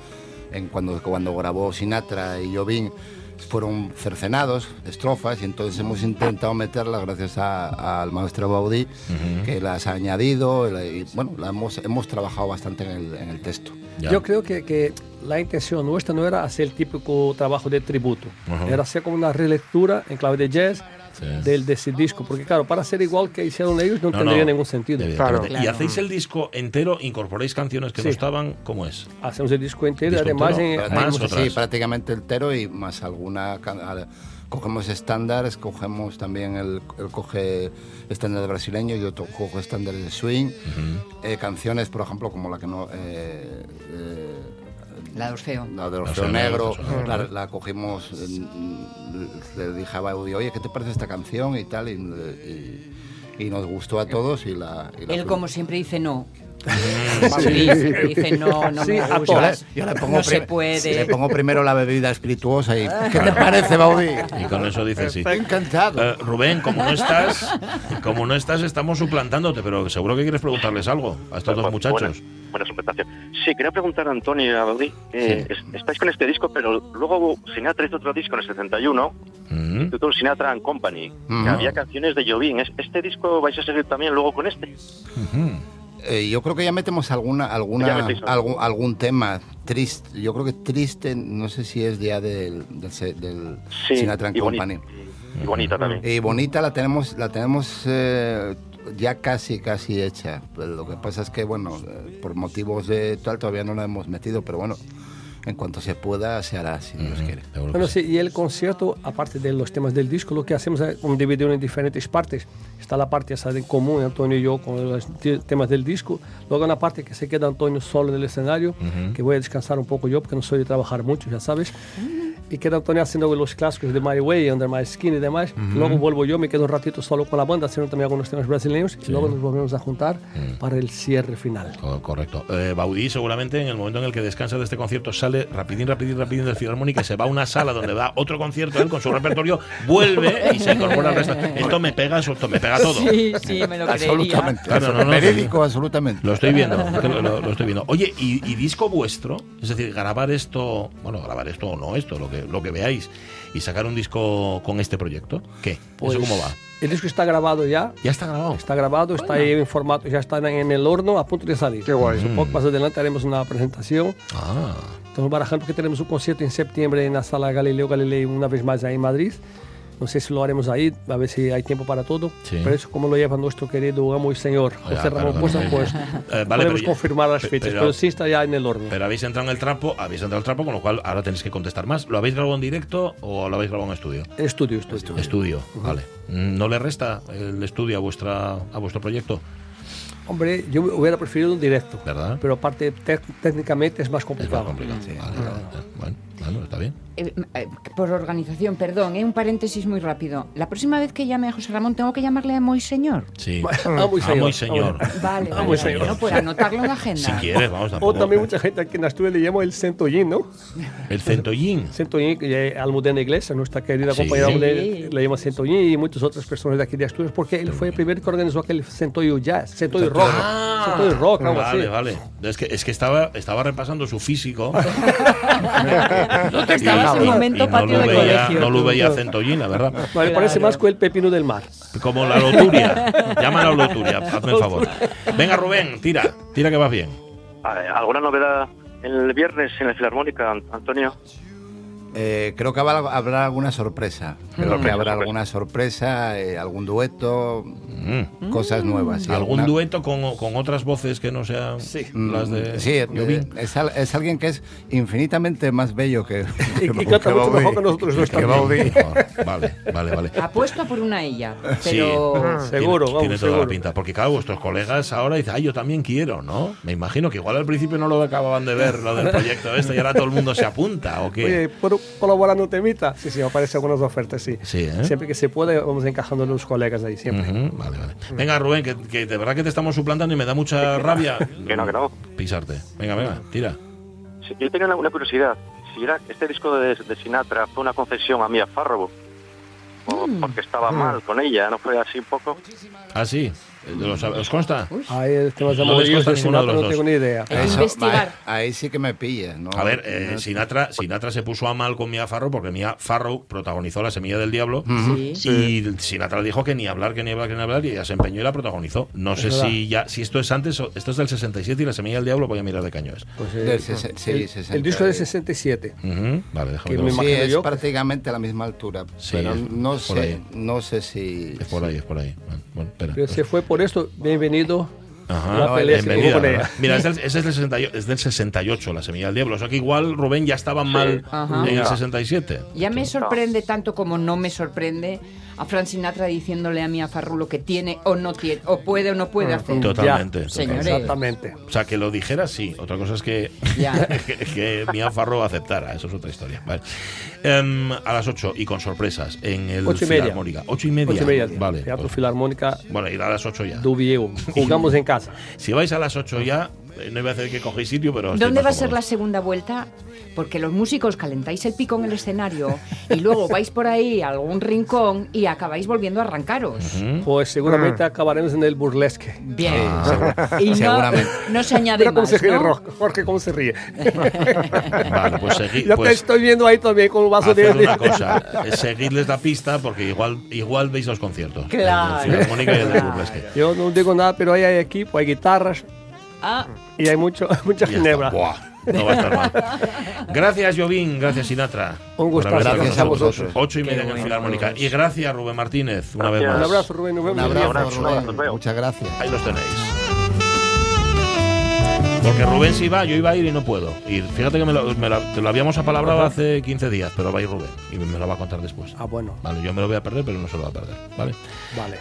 [SPEAKER 7] en cuando, cuando grabó Sinatra y Jovín, fueron cercenados, estrofas, y entonces hemos intentado meterlas gracias al maestro Baudí, que las ha añadido, y bueno, la hemos, hemos trabajado bastante en el, en el texto.
[SPEAKER 1] ya.
[SPEAKER 8] Yo creo que, que la intención nuestra no era hacer el típico trabajo de tributo,
[SPEAKER 1] Ajá.
[SPEAKER 8] era hacer como una relectura en clave de jazz
[SPEAKER 1] Sí.
[SPEAKER 8] del, de ese disco, porque claro, para ser igual que hicieron ellos no,
[SPEAKER 1] No,
[SPEAKER 8] tendría
[SPEAKER 1] no.
[SPEAKER 8] ningún sentido.
[SPEAKER 1] Evidentemente.
[SPEAKER 2] Claro.
[SPEAKER 1] Y hacéis el disco entero, incorporáis canciones que no
[SPEAKER 8] Sí.
[SPEAKER 1] estaban, ¿cómo es?
[SPEAKER 8] Hacemos el disco entero y
[SPEAKER 1] Disco
[SPEAKER 8] además
[SPEAKER 1] entero,
[SPEAKER 8] en-
[SPEAKER 7] Más, sí, prácticamente entero y más alguna. Cogemos estándares, cogemos también el, el coge estándar brasileño y otro coge estándares de swing. Eh, canciones, por ejemplo, como la que no. eh, eh,
[SPEAKER 2] La de Orfeo.
[SPEAKER 7] la de
[SPEAKER 1] Orfeo
[SPEAKER 7] Orfeo
[SPEAKER 1] Negro,
[SPEAKER 7] Negro,
[SPEAKER 1] Orfeo
[SPEAKER 7] la, la cogimos, en- le dije a Baudi, oye, ¿qué te parece esta canción? y tal, y, y- y nos gustó a todos y la... y la
[SPEAKER 2] Él, como siempre, dice no.
[SPEAKER 8] Sí.
[SPEAKER 2] Siempre dice no, no
[SPEAKER 8] Sí,
[SPEAKER 2] me
[SPEAKER 8] a
[SPEAKER 2] gusta.
[SPEAKER 7] Yo le, yo le pongo
[SPEAKER 2] no se puede.
[SPEAKER 7] Le pongo primero la bebida espirituosa y... ¿Qué te parece, Baudi?
[SPEAKER 1] Y con eso dices sí.
[SPEAKER 7] Está encantado.
[SPEAKER 1] Eh, Rubén, como no estás, como no estás, estamos suplantándote, pero seguro que quieres preguntarles algo a estos dos
[SPEAKER 6] Buena-
[SPEAKER 1] muchachos.
[SPEAKER 6] Buena suplementación. Sí, quería preguntar a Antonio y a Baudí. eh, es- estáis con este disco, pero luego Sinatra hizo otro disco en el 71,
[SPEAKER 1] Mm.
[SPEAKER 6] titulado Sinatra and Company, que había canciones de Jovín. ¿Es- ¿Este disco vais a seguir también luego con este?
[SPEAKER 1] Ujú.
[SPEAKER 7] Eh, yo creo que ya metemos alguna, alguna, algún, algún tema triste. Yo creo que triste, no sé si es ya del, del, del
[SPEAKER 6] Sí,
[SPEAKER 7] Sinatra and
[SPEAKER 6] y,
[SPEAKER 7] Company.
[SPEAKER 6] y bonita también.
[SPEAKER 7] Y bonita la tenemos, la tenemos eh, ya casi, casi hecha. Lo que pasa es que, bueno, eh, por motivos de tal todavía no la hemos metido, pero bueno, en cuanto se pueda se hará, si Dios quiere.
[SPEAKER 1] Seguro que
[SPEAKER 8] Bueno,
[SPEAKER 1] sí.
[SPEAKER 8] y el concierto, aparte de los temas del disco, lo que hacemos es un dividirlo en diferentes partes. Está la parte esa de común, Antonio y yo, con los te- temas del disco. Luego una parte que se queda Antonio solo en el escenario, que voy a descansar un poco yo, porque no soy de trabajar mucho, ya sabes. Y queda Antonio haciendo los clásicos de My Way, Under My Skin y demás. Luego vuelvo yo, me quedo un ratito solo con la banda, haciendo también algunos temas brasileños. Y luego nos volvemos a juntar para el cierre final.
[SPEAKER 1] Co- Correcto. Eh, Baudí seguramente en el momento en el que descansa de este concierto sale rapidín, rapidín, rapidín del Filarmónica, se va a una sala donde da otro concierto él con su repertorio, vuelve y se incorpora al resto. Esto me pega, esto me pega todo.
[SPEAKER 2] Sí, sí, me lo creería.
[SPEAKER 7] Absolutamente.
[SPEAKER 1] Claro, no, no,
[SPEAKER 7] Verídico, absolutamente.
[SPEAKER 1] Lo estoy viendo, lo, lo- lo estoy viendo. Oye, ¿y, y disco vuestro? Es decir, grabar esto, bueno, grabar esto o no esto, lo que que, lo que veáis, y sacar un disco con este proyecto, ¿qué?
[SPEAKER 8] Pues,
[SPEAKER 1] ¿Eso cómo va?
[SPEAKER 8] El disco está grabado ya.
[SPEAKER 1] Ya está grabado.
[SPEAKER 8] Está grabado, está ahí en formato, ya está en el horno a punto de salir.
[SPEAKER 3] Qué guay.
[SPEAKER 8] Un poco más adelante haremos una presentación.
[SPEAKER 1] Ah,
[SPEAKER 8] Estamos barajando porque tenemos un concierto en septiembre en la sala Galileo Galilei, una vez más ahí en Madrid. No sé si lo haremos ahí, a ver si hay tiempo para todo.
[SPEAKER 1] Sí.
[SPEAKER 8] Pero eso, como lo lleva nuestro querido amo y señor
[SPEAKER 1] Ah,
[SPEAKER 8] José Ramón
[SPEAKER 1] claro,
[SPEAKER 8] Poza,
[SPEAKER 1] sí.
[SPEAKER 8] pues
[SPEAKER 1] Eh, vale,
[SPEAKER 8] podemos confirmar las fechas.
[SPEAKER 1] pero-
[SPEAKER 8] Pero, sí está ya en el horno.
[SPEAKER 1] pero habéis entrado en el trapo, habéis entrado en el trapo, con lo cual ahora tenéis que contestar más. ¿Lo habéis grabado en directo o lo habéis grabado en estudio?
[SPEAKER 8] Estudio, estudio.
[SPEAKER 1] Estudio, vale. ¿No le resta el estudio a vuestra a vuestro proyecto?
[SPEAKER 8] Hombre, yo hubiera preferido un directo.
[SPEAKER 1] ¿Verdad?
[SPEAKER 8] Pero aparte, técnicamente es más
[SPEAKER 1] Es más
[SPEAKER 8] complicado.
[SPEAKER 1] complicado. Vale, vale, vale. Bueno, bueno, está bien.
[SPEAKER 2] Eh, eh, por organización, perdón, eh, un paréntesis muy rápido. La próxima vez que llame a José Ramón, ¿tengo que llamarle amo y señor?
[SPEAKER 1] Sí.
[SPEAKER 8] Amo y señor.
[SPEAKER 1] Amo y señor.
[SPEAKER 2] Vale,
[SPEAKER 8] Ah,
[SPEAKER 2] vale,
[SPEAKER 8] muy
[SPEAKER 2] vale.
[SPEAKER 8] señor.
[SPEAKER 2] No, pues anotarlo en la agenda.
[SPEAKER 1] Si quieres, vamos
[SPEAKER 8] O
[SPEAKER 1] tampoco.
[SPEAKER 8] también mucha gente aquí en Asturias le llama el Centollín, ¿no?
[SPEAKER 1] El centollín.
[SPEAKER 8] Centollín, que es Almudena Iglesias, nuestra querida
[SPEAKER 1] Sí.
[SPEAKER 8] compañera
[SPEAKER 2] Sí.
[SPEAKER 8] Almudena, le llama Centollín y muchas otras personas de aquí de Asturias, porque él fue el primero que organizó aquel Centollo Jazz, Centollo Rock,
[SPEAKER 1] Ah,
[SPEAKER 8] Centollo Rock, algo
[SPEAKER 1] vale,
[SPEAKER 8] así.
[SPEAKER 1] vale. Es que, es que estaba, estaba repasando su físico.
[SPEAKER 2] No te estabas en
[SPEAKER 1] y-
[SPEAKER 2] momento
[SPEAKER 1] no
[SPEAKER 2] patio
[SPEAKER 1] lo
[SPEAKER 2] de
[SPEAKER 1] veía,
[SPEAKER 2] colegio.
[SPEAKER 1] No lo veía centollín, la verdad.
[SPEAKER 8] No, me parece más que el pepino del mar.
[SPEAKER 1] Como la loturia. Llámala loturia, hazme el favor. Venga, Rubén, tira. Tira que vas bien.
[SPEAKER 6] ¿Alguna novedad el viernes en la Filarmónica, An- Antonio?
[SPEAKER 7] Eh, creo que habrá, habrá alguna sorpresa. Creo que
[SPEAKER 6] Sorpresa,
[SPEAKER 7] habrá alguna sorpresa, eh, algún dueto,
[SPEAKER 1] Mm.
[SPEAKER 7] cosas nuevas. sí,
[SPEAKER 1] ¿Algún
[SPEAKER 7] alguna-
[SPEAKER 1] dueto con, con otras voces que no sean
[SPEAKER 8] Sí.
[SPEAKER 1] las de
[SPEAKER 7] Mm, Sí, eh, es, al- es alguien que es infinitamente más bello que.
[SPEAKER 8] Y, y canta mucho mejor que nosotros
[SPEAKER 7] que.
[SPEAKER 1] Mejor. Vale, vale, vale.
[SPEAKER 2] Apuesto por una ella,
[SPEAKER 1] Sí.
[SPEAKER 2] pero...
[SPEAKER 8] Seguro,
[SPEAKER 1] tiene,
[SPEAKER 8] vamos,
[SPEAKER 1] tiene toda
[SPEAKER 8] seguro.
[SPEAKER 1] la pinta. Porque claro, vuestros colegas ahora dicen, ay, yo también quiero, ¿no? Me imagino que igual al principio no lo acababan de ver, lo del proyecto este, y ahora todo el mundo se apunta, ¿o qué?
[SPEAKER 8] Oye, ¿puedo un temita? Sí, sí, me aparecen algunas ofertas, sí.
[SPEAKER 1] Sí, ¿eh?
[SPEAKER 8] Siempre que se puede, vamos encajando los colegas ahí, siempre.
[SPEAKER 1] Vale, vale. Venga, Rubén, que, que de verdad que te estamos suplantando y me da mucha rabia
[SPEAKER 6] Que no, que no.
[SPEAKER 1] pisarte. Venga, venga, tira.
[SPEAKER 6] Sí, yo tenía una, curiosidad. Si era este disco de, de Sinatra fue una concesión a Mia Farrow, o porque estaba mal con ella, ¿no fue así un poco?
[SPEAKER 1] Ah, sí. ¿Os, os consta?
[SPEAKER 8] Ahí el tema de
[SPEAKER 1] No les consta ninguno de los
[SPEAKER 8] no tengo ni idea.
[SPEAKER 7] Eso,
[SPEAKER 2] investigar.
[SPEAKER 7] ahí, ahí sí que me pilla. ¿no?
[SPEAKER 1] A ver, eh, Sinatra, Sinatra se puso a mal con Mia Farrow porque Mia Farrow protagonizó La Semilla del Diablo
[SPEAKER 2] Sí.
[SPEAKER 1] y Sinatra le dijo que ni hablar, que ni hablar, que ni hablar y ella se empeñó y la protagonizó. No sé
[SPEAKER 8] verdad.
[SPEAKER 1] si ya si esto es antes o esto es del 67 y La Semilla del Diablo voy a mirar de caño es.
[SPEAKER 8] Pues, eh,
[SPEAKER 7] Del sí,
[SPEAKER 8] el,
[SPEAKER 7] 60.
[SPEAKER 8] el disco es de 67.
[SPEAKER 1] Ujú, Vale, déjame
[SPEAKER 8] Que me
[SPEAKER 7] Sí,
[SPEAKER 8] imagino
[SPEAKER 7] es
[SPEAKER 8] yo
[SPEAKER 7] prácticamente a la misma altura.
[SPEAKER 1] Sí,
[SPEAKER 7] pero
[SPEAKER 1] es
[SPEAKER 7] no sé, no sé si.
[SPEAKER 1] Es por ahí, es por ahí. Bueno, espera.
[SPEAKER 8] Pero se fue por esto, bienvenido.
[SPEAKER 1] Ajá,
[SPEAKER 8] la pelea se
[SPEAKER 1] bienvenida. Mira, es del, ese es del 68, es del 68, la semilla del diablo. O sea que igual Rubén ya estaba mal
[SPEAKER 2] Ajá.
[SPEAKER 1] en el
[SPEAKER 6] Ya.
[SPEAKER 1] 67.
[SPEAKER 2] Ya me sorprende tanto como no me sorprende a Frank Sinatra diciéndole a Mia Farrow lo que tiene o no tiene, o puede o no puede hacer.
[SPEAKER 1] Totalmente.
[SPEAKER 8] Ya,
[SPEAKER 2] Señores.
[SPEAKER 8] Exactamente.
[SPEAKER 1] O sea, que lo dijera, sí. Otra cosa es que, que, que Mia Farrow aceptara. Eso es otra historia. Vale. Em, a las 8 y con sorpresas en el
[SPEAKER 8] Ocho y media.
[SPEAKER 1] Filarmónica. 8 y media.
[SPEAKER 8] Ocho y media.
[SPEAKER 1] Vale.
[SPEAKER 8] Teatro
[SPEAKER 1] pues-
[SPEAKER 8] Filarmónica
[SPEAKER 1] bueno, ir a las 8 ya.
[SPEAKER 8] Dubieu. Jugamos en casa.
[SPEAKER 1] Si vais a las 8 ya, no iba a decir que cogéis sitio, pero.
[SPEAKER 2] ¿Dónde va a ser la segunda vuelta? Porque los músicos calentáis el pico en el escenario y luego vais por ahí a algún rincón y acabáis volviendo a arrancaros.
[SPEAKER 1] ¿Mm?
[SPEAKER 8] Pues seguramente acabaremos en el burlesque.
[SPEAKER 2] Bien.
[SPEAKER 7] Sí, seguro-
[SPEAKER 2] y no,
[SPEAKER 7] seguramente.
[SPEAKER 2] no se añade
[SPEAKER 8] cómo
[SPEAKER 2] más,
[SPEAKER 8] se ríe
[SPEAKER 2] ¿no?
[SPEAKER 8] Jorge, cómo se ríe.
[SPEAKER 1] Vale, pues seguid.
[SPEAKER 8] Te
[SPEAKER 1] Pues,
[SPEAKER 8] estoy viendo ahí también con un vaso de...
[SPEAKER 1] Una cosa, eh, seguidles la pista porque igual, igual veis los conciertos.
[SPEAKER 2] Claro. Claro.
[SPEAKER 1] Burlesque.
[SPEAKER 8] Yo no digo nada, pero ahí hay equipo, hay guitarras
[SPEAKER 2] Ah,
[SPEAKER 8] y hay mucho, mucha
[SPEAKER 1] está.
[SPEAKER 8] ginebra.
[SPEAKER 1] Buah, no va a estar mal. Gracias, Jovín. Gracias, Sinatra.
[SPEAKER 8] Un
[SPEAKER 1] con
[SPEAKER 7] Gracias a vosotros.
[SPEAKER 1] Ocho y media en. Filarmónica. Y gracias, Rubén Martínez, una vez más.
[SPEAKER 8] Un abrazo, Rubén. Nos
[SPEAKER 7] Un
[SPEAKER 8] vemos.
[SPEAKER 7] abrazo,
[SPEAKER 6] abrazo,
[SPEAKER 7] Rubén.
[SPEAKER 6] abrazo.
[SPEAKER 7] Muchas gracias.
[SPEAKER 1] Ahí los tenéis. Porque Rubén sí va, yo iba a ir y no puedo. Y fíjate que me lo, me la- te lo habíamos apalabrado hace 15 días, pero va a ir Rubén y me lo va a contar después.
[SPEAKER 8] Ah, bueno,
[SPEAKER 1] Vale, yo me lo voy a perder, pero no se lo va a perder. Vale.
[SPEAKER 8] vale.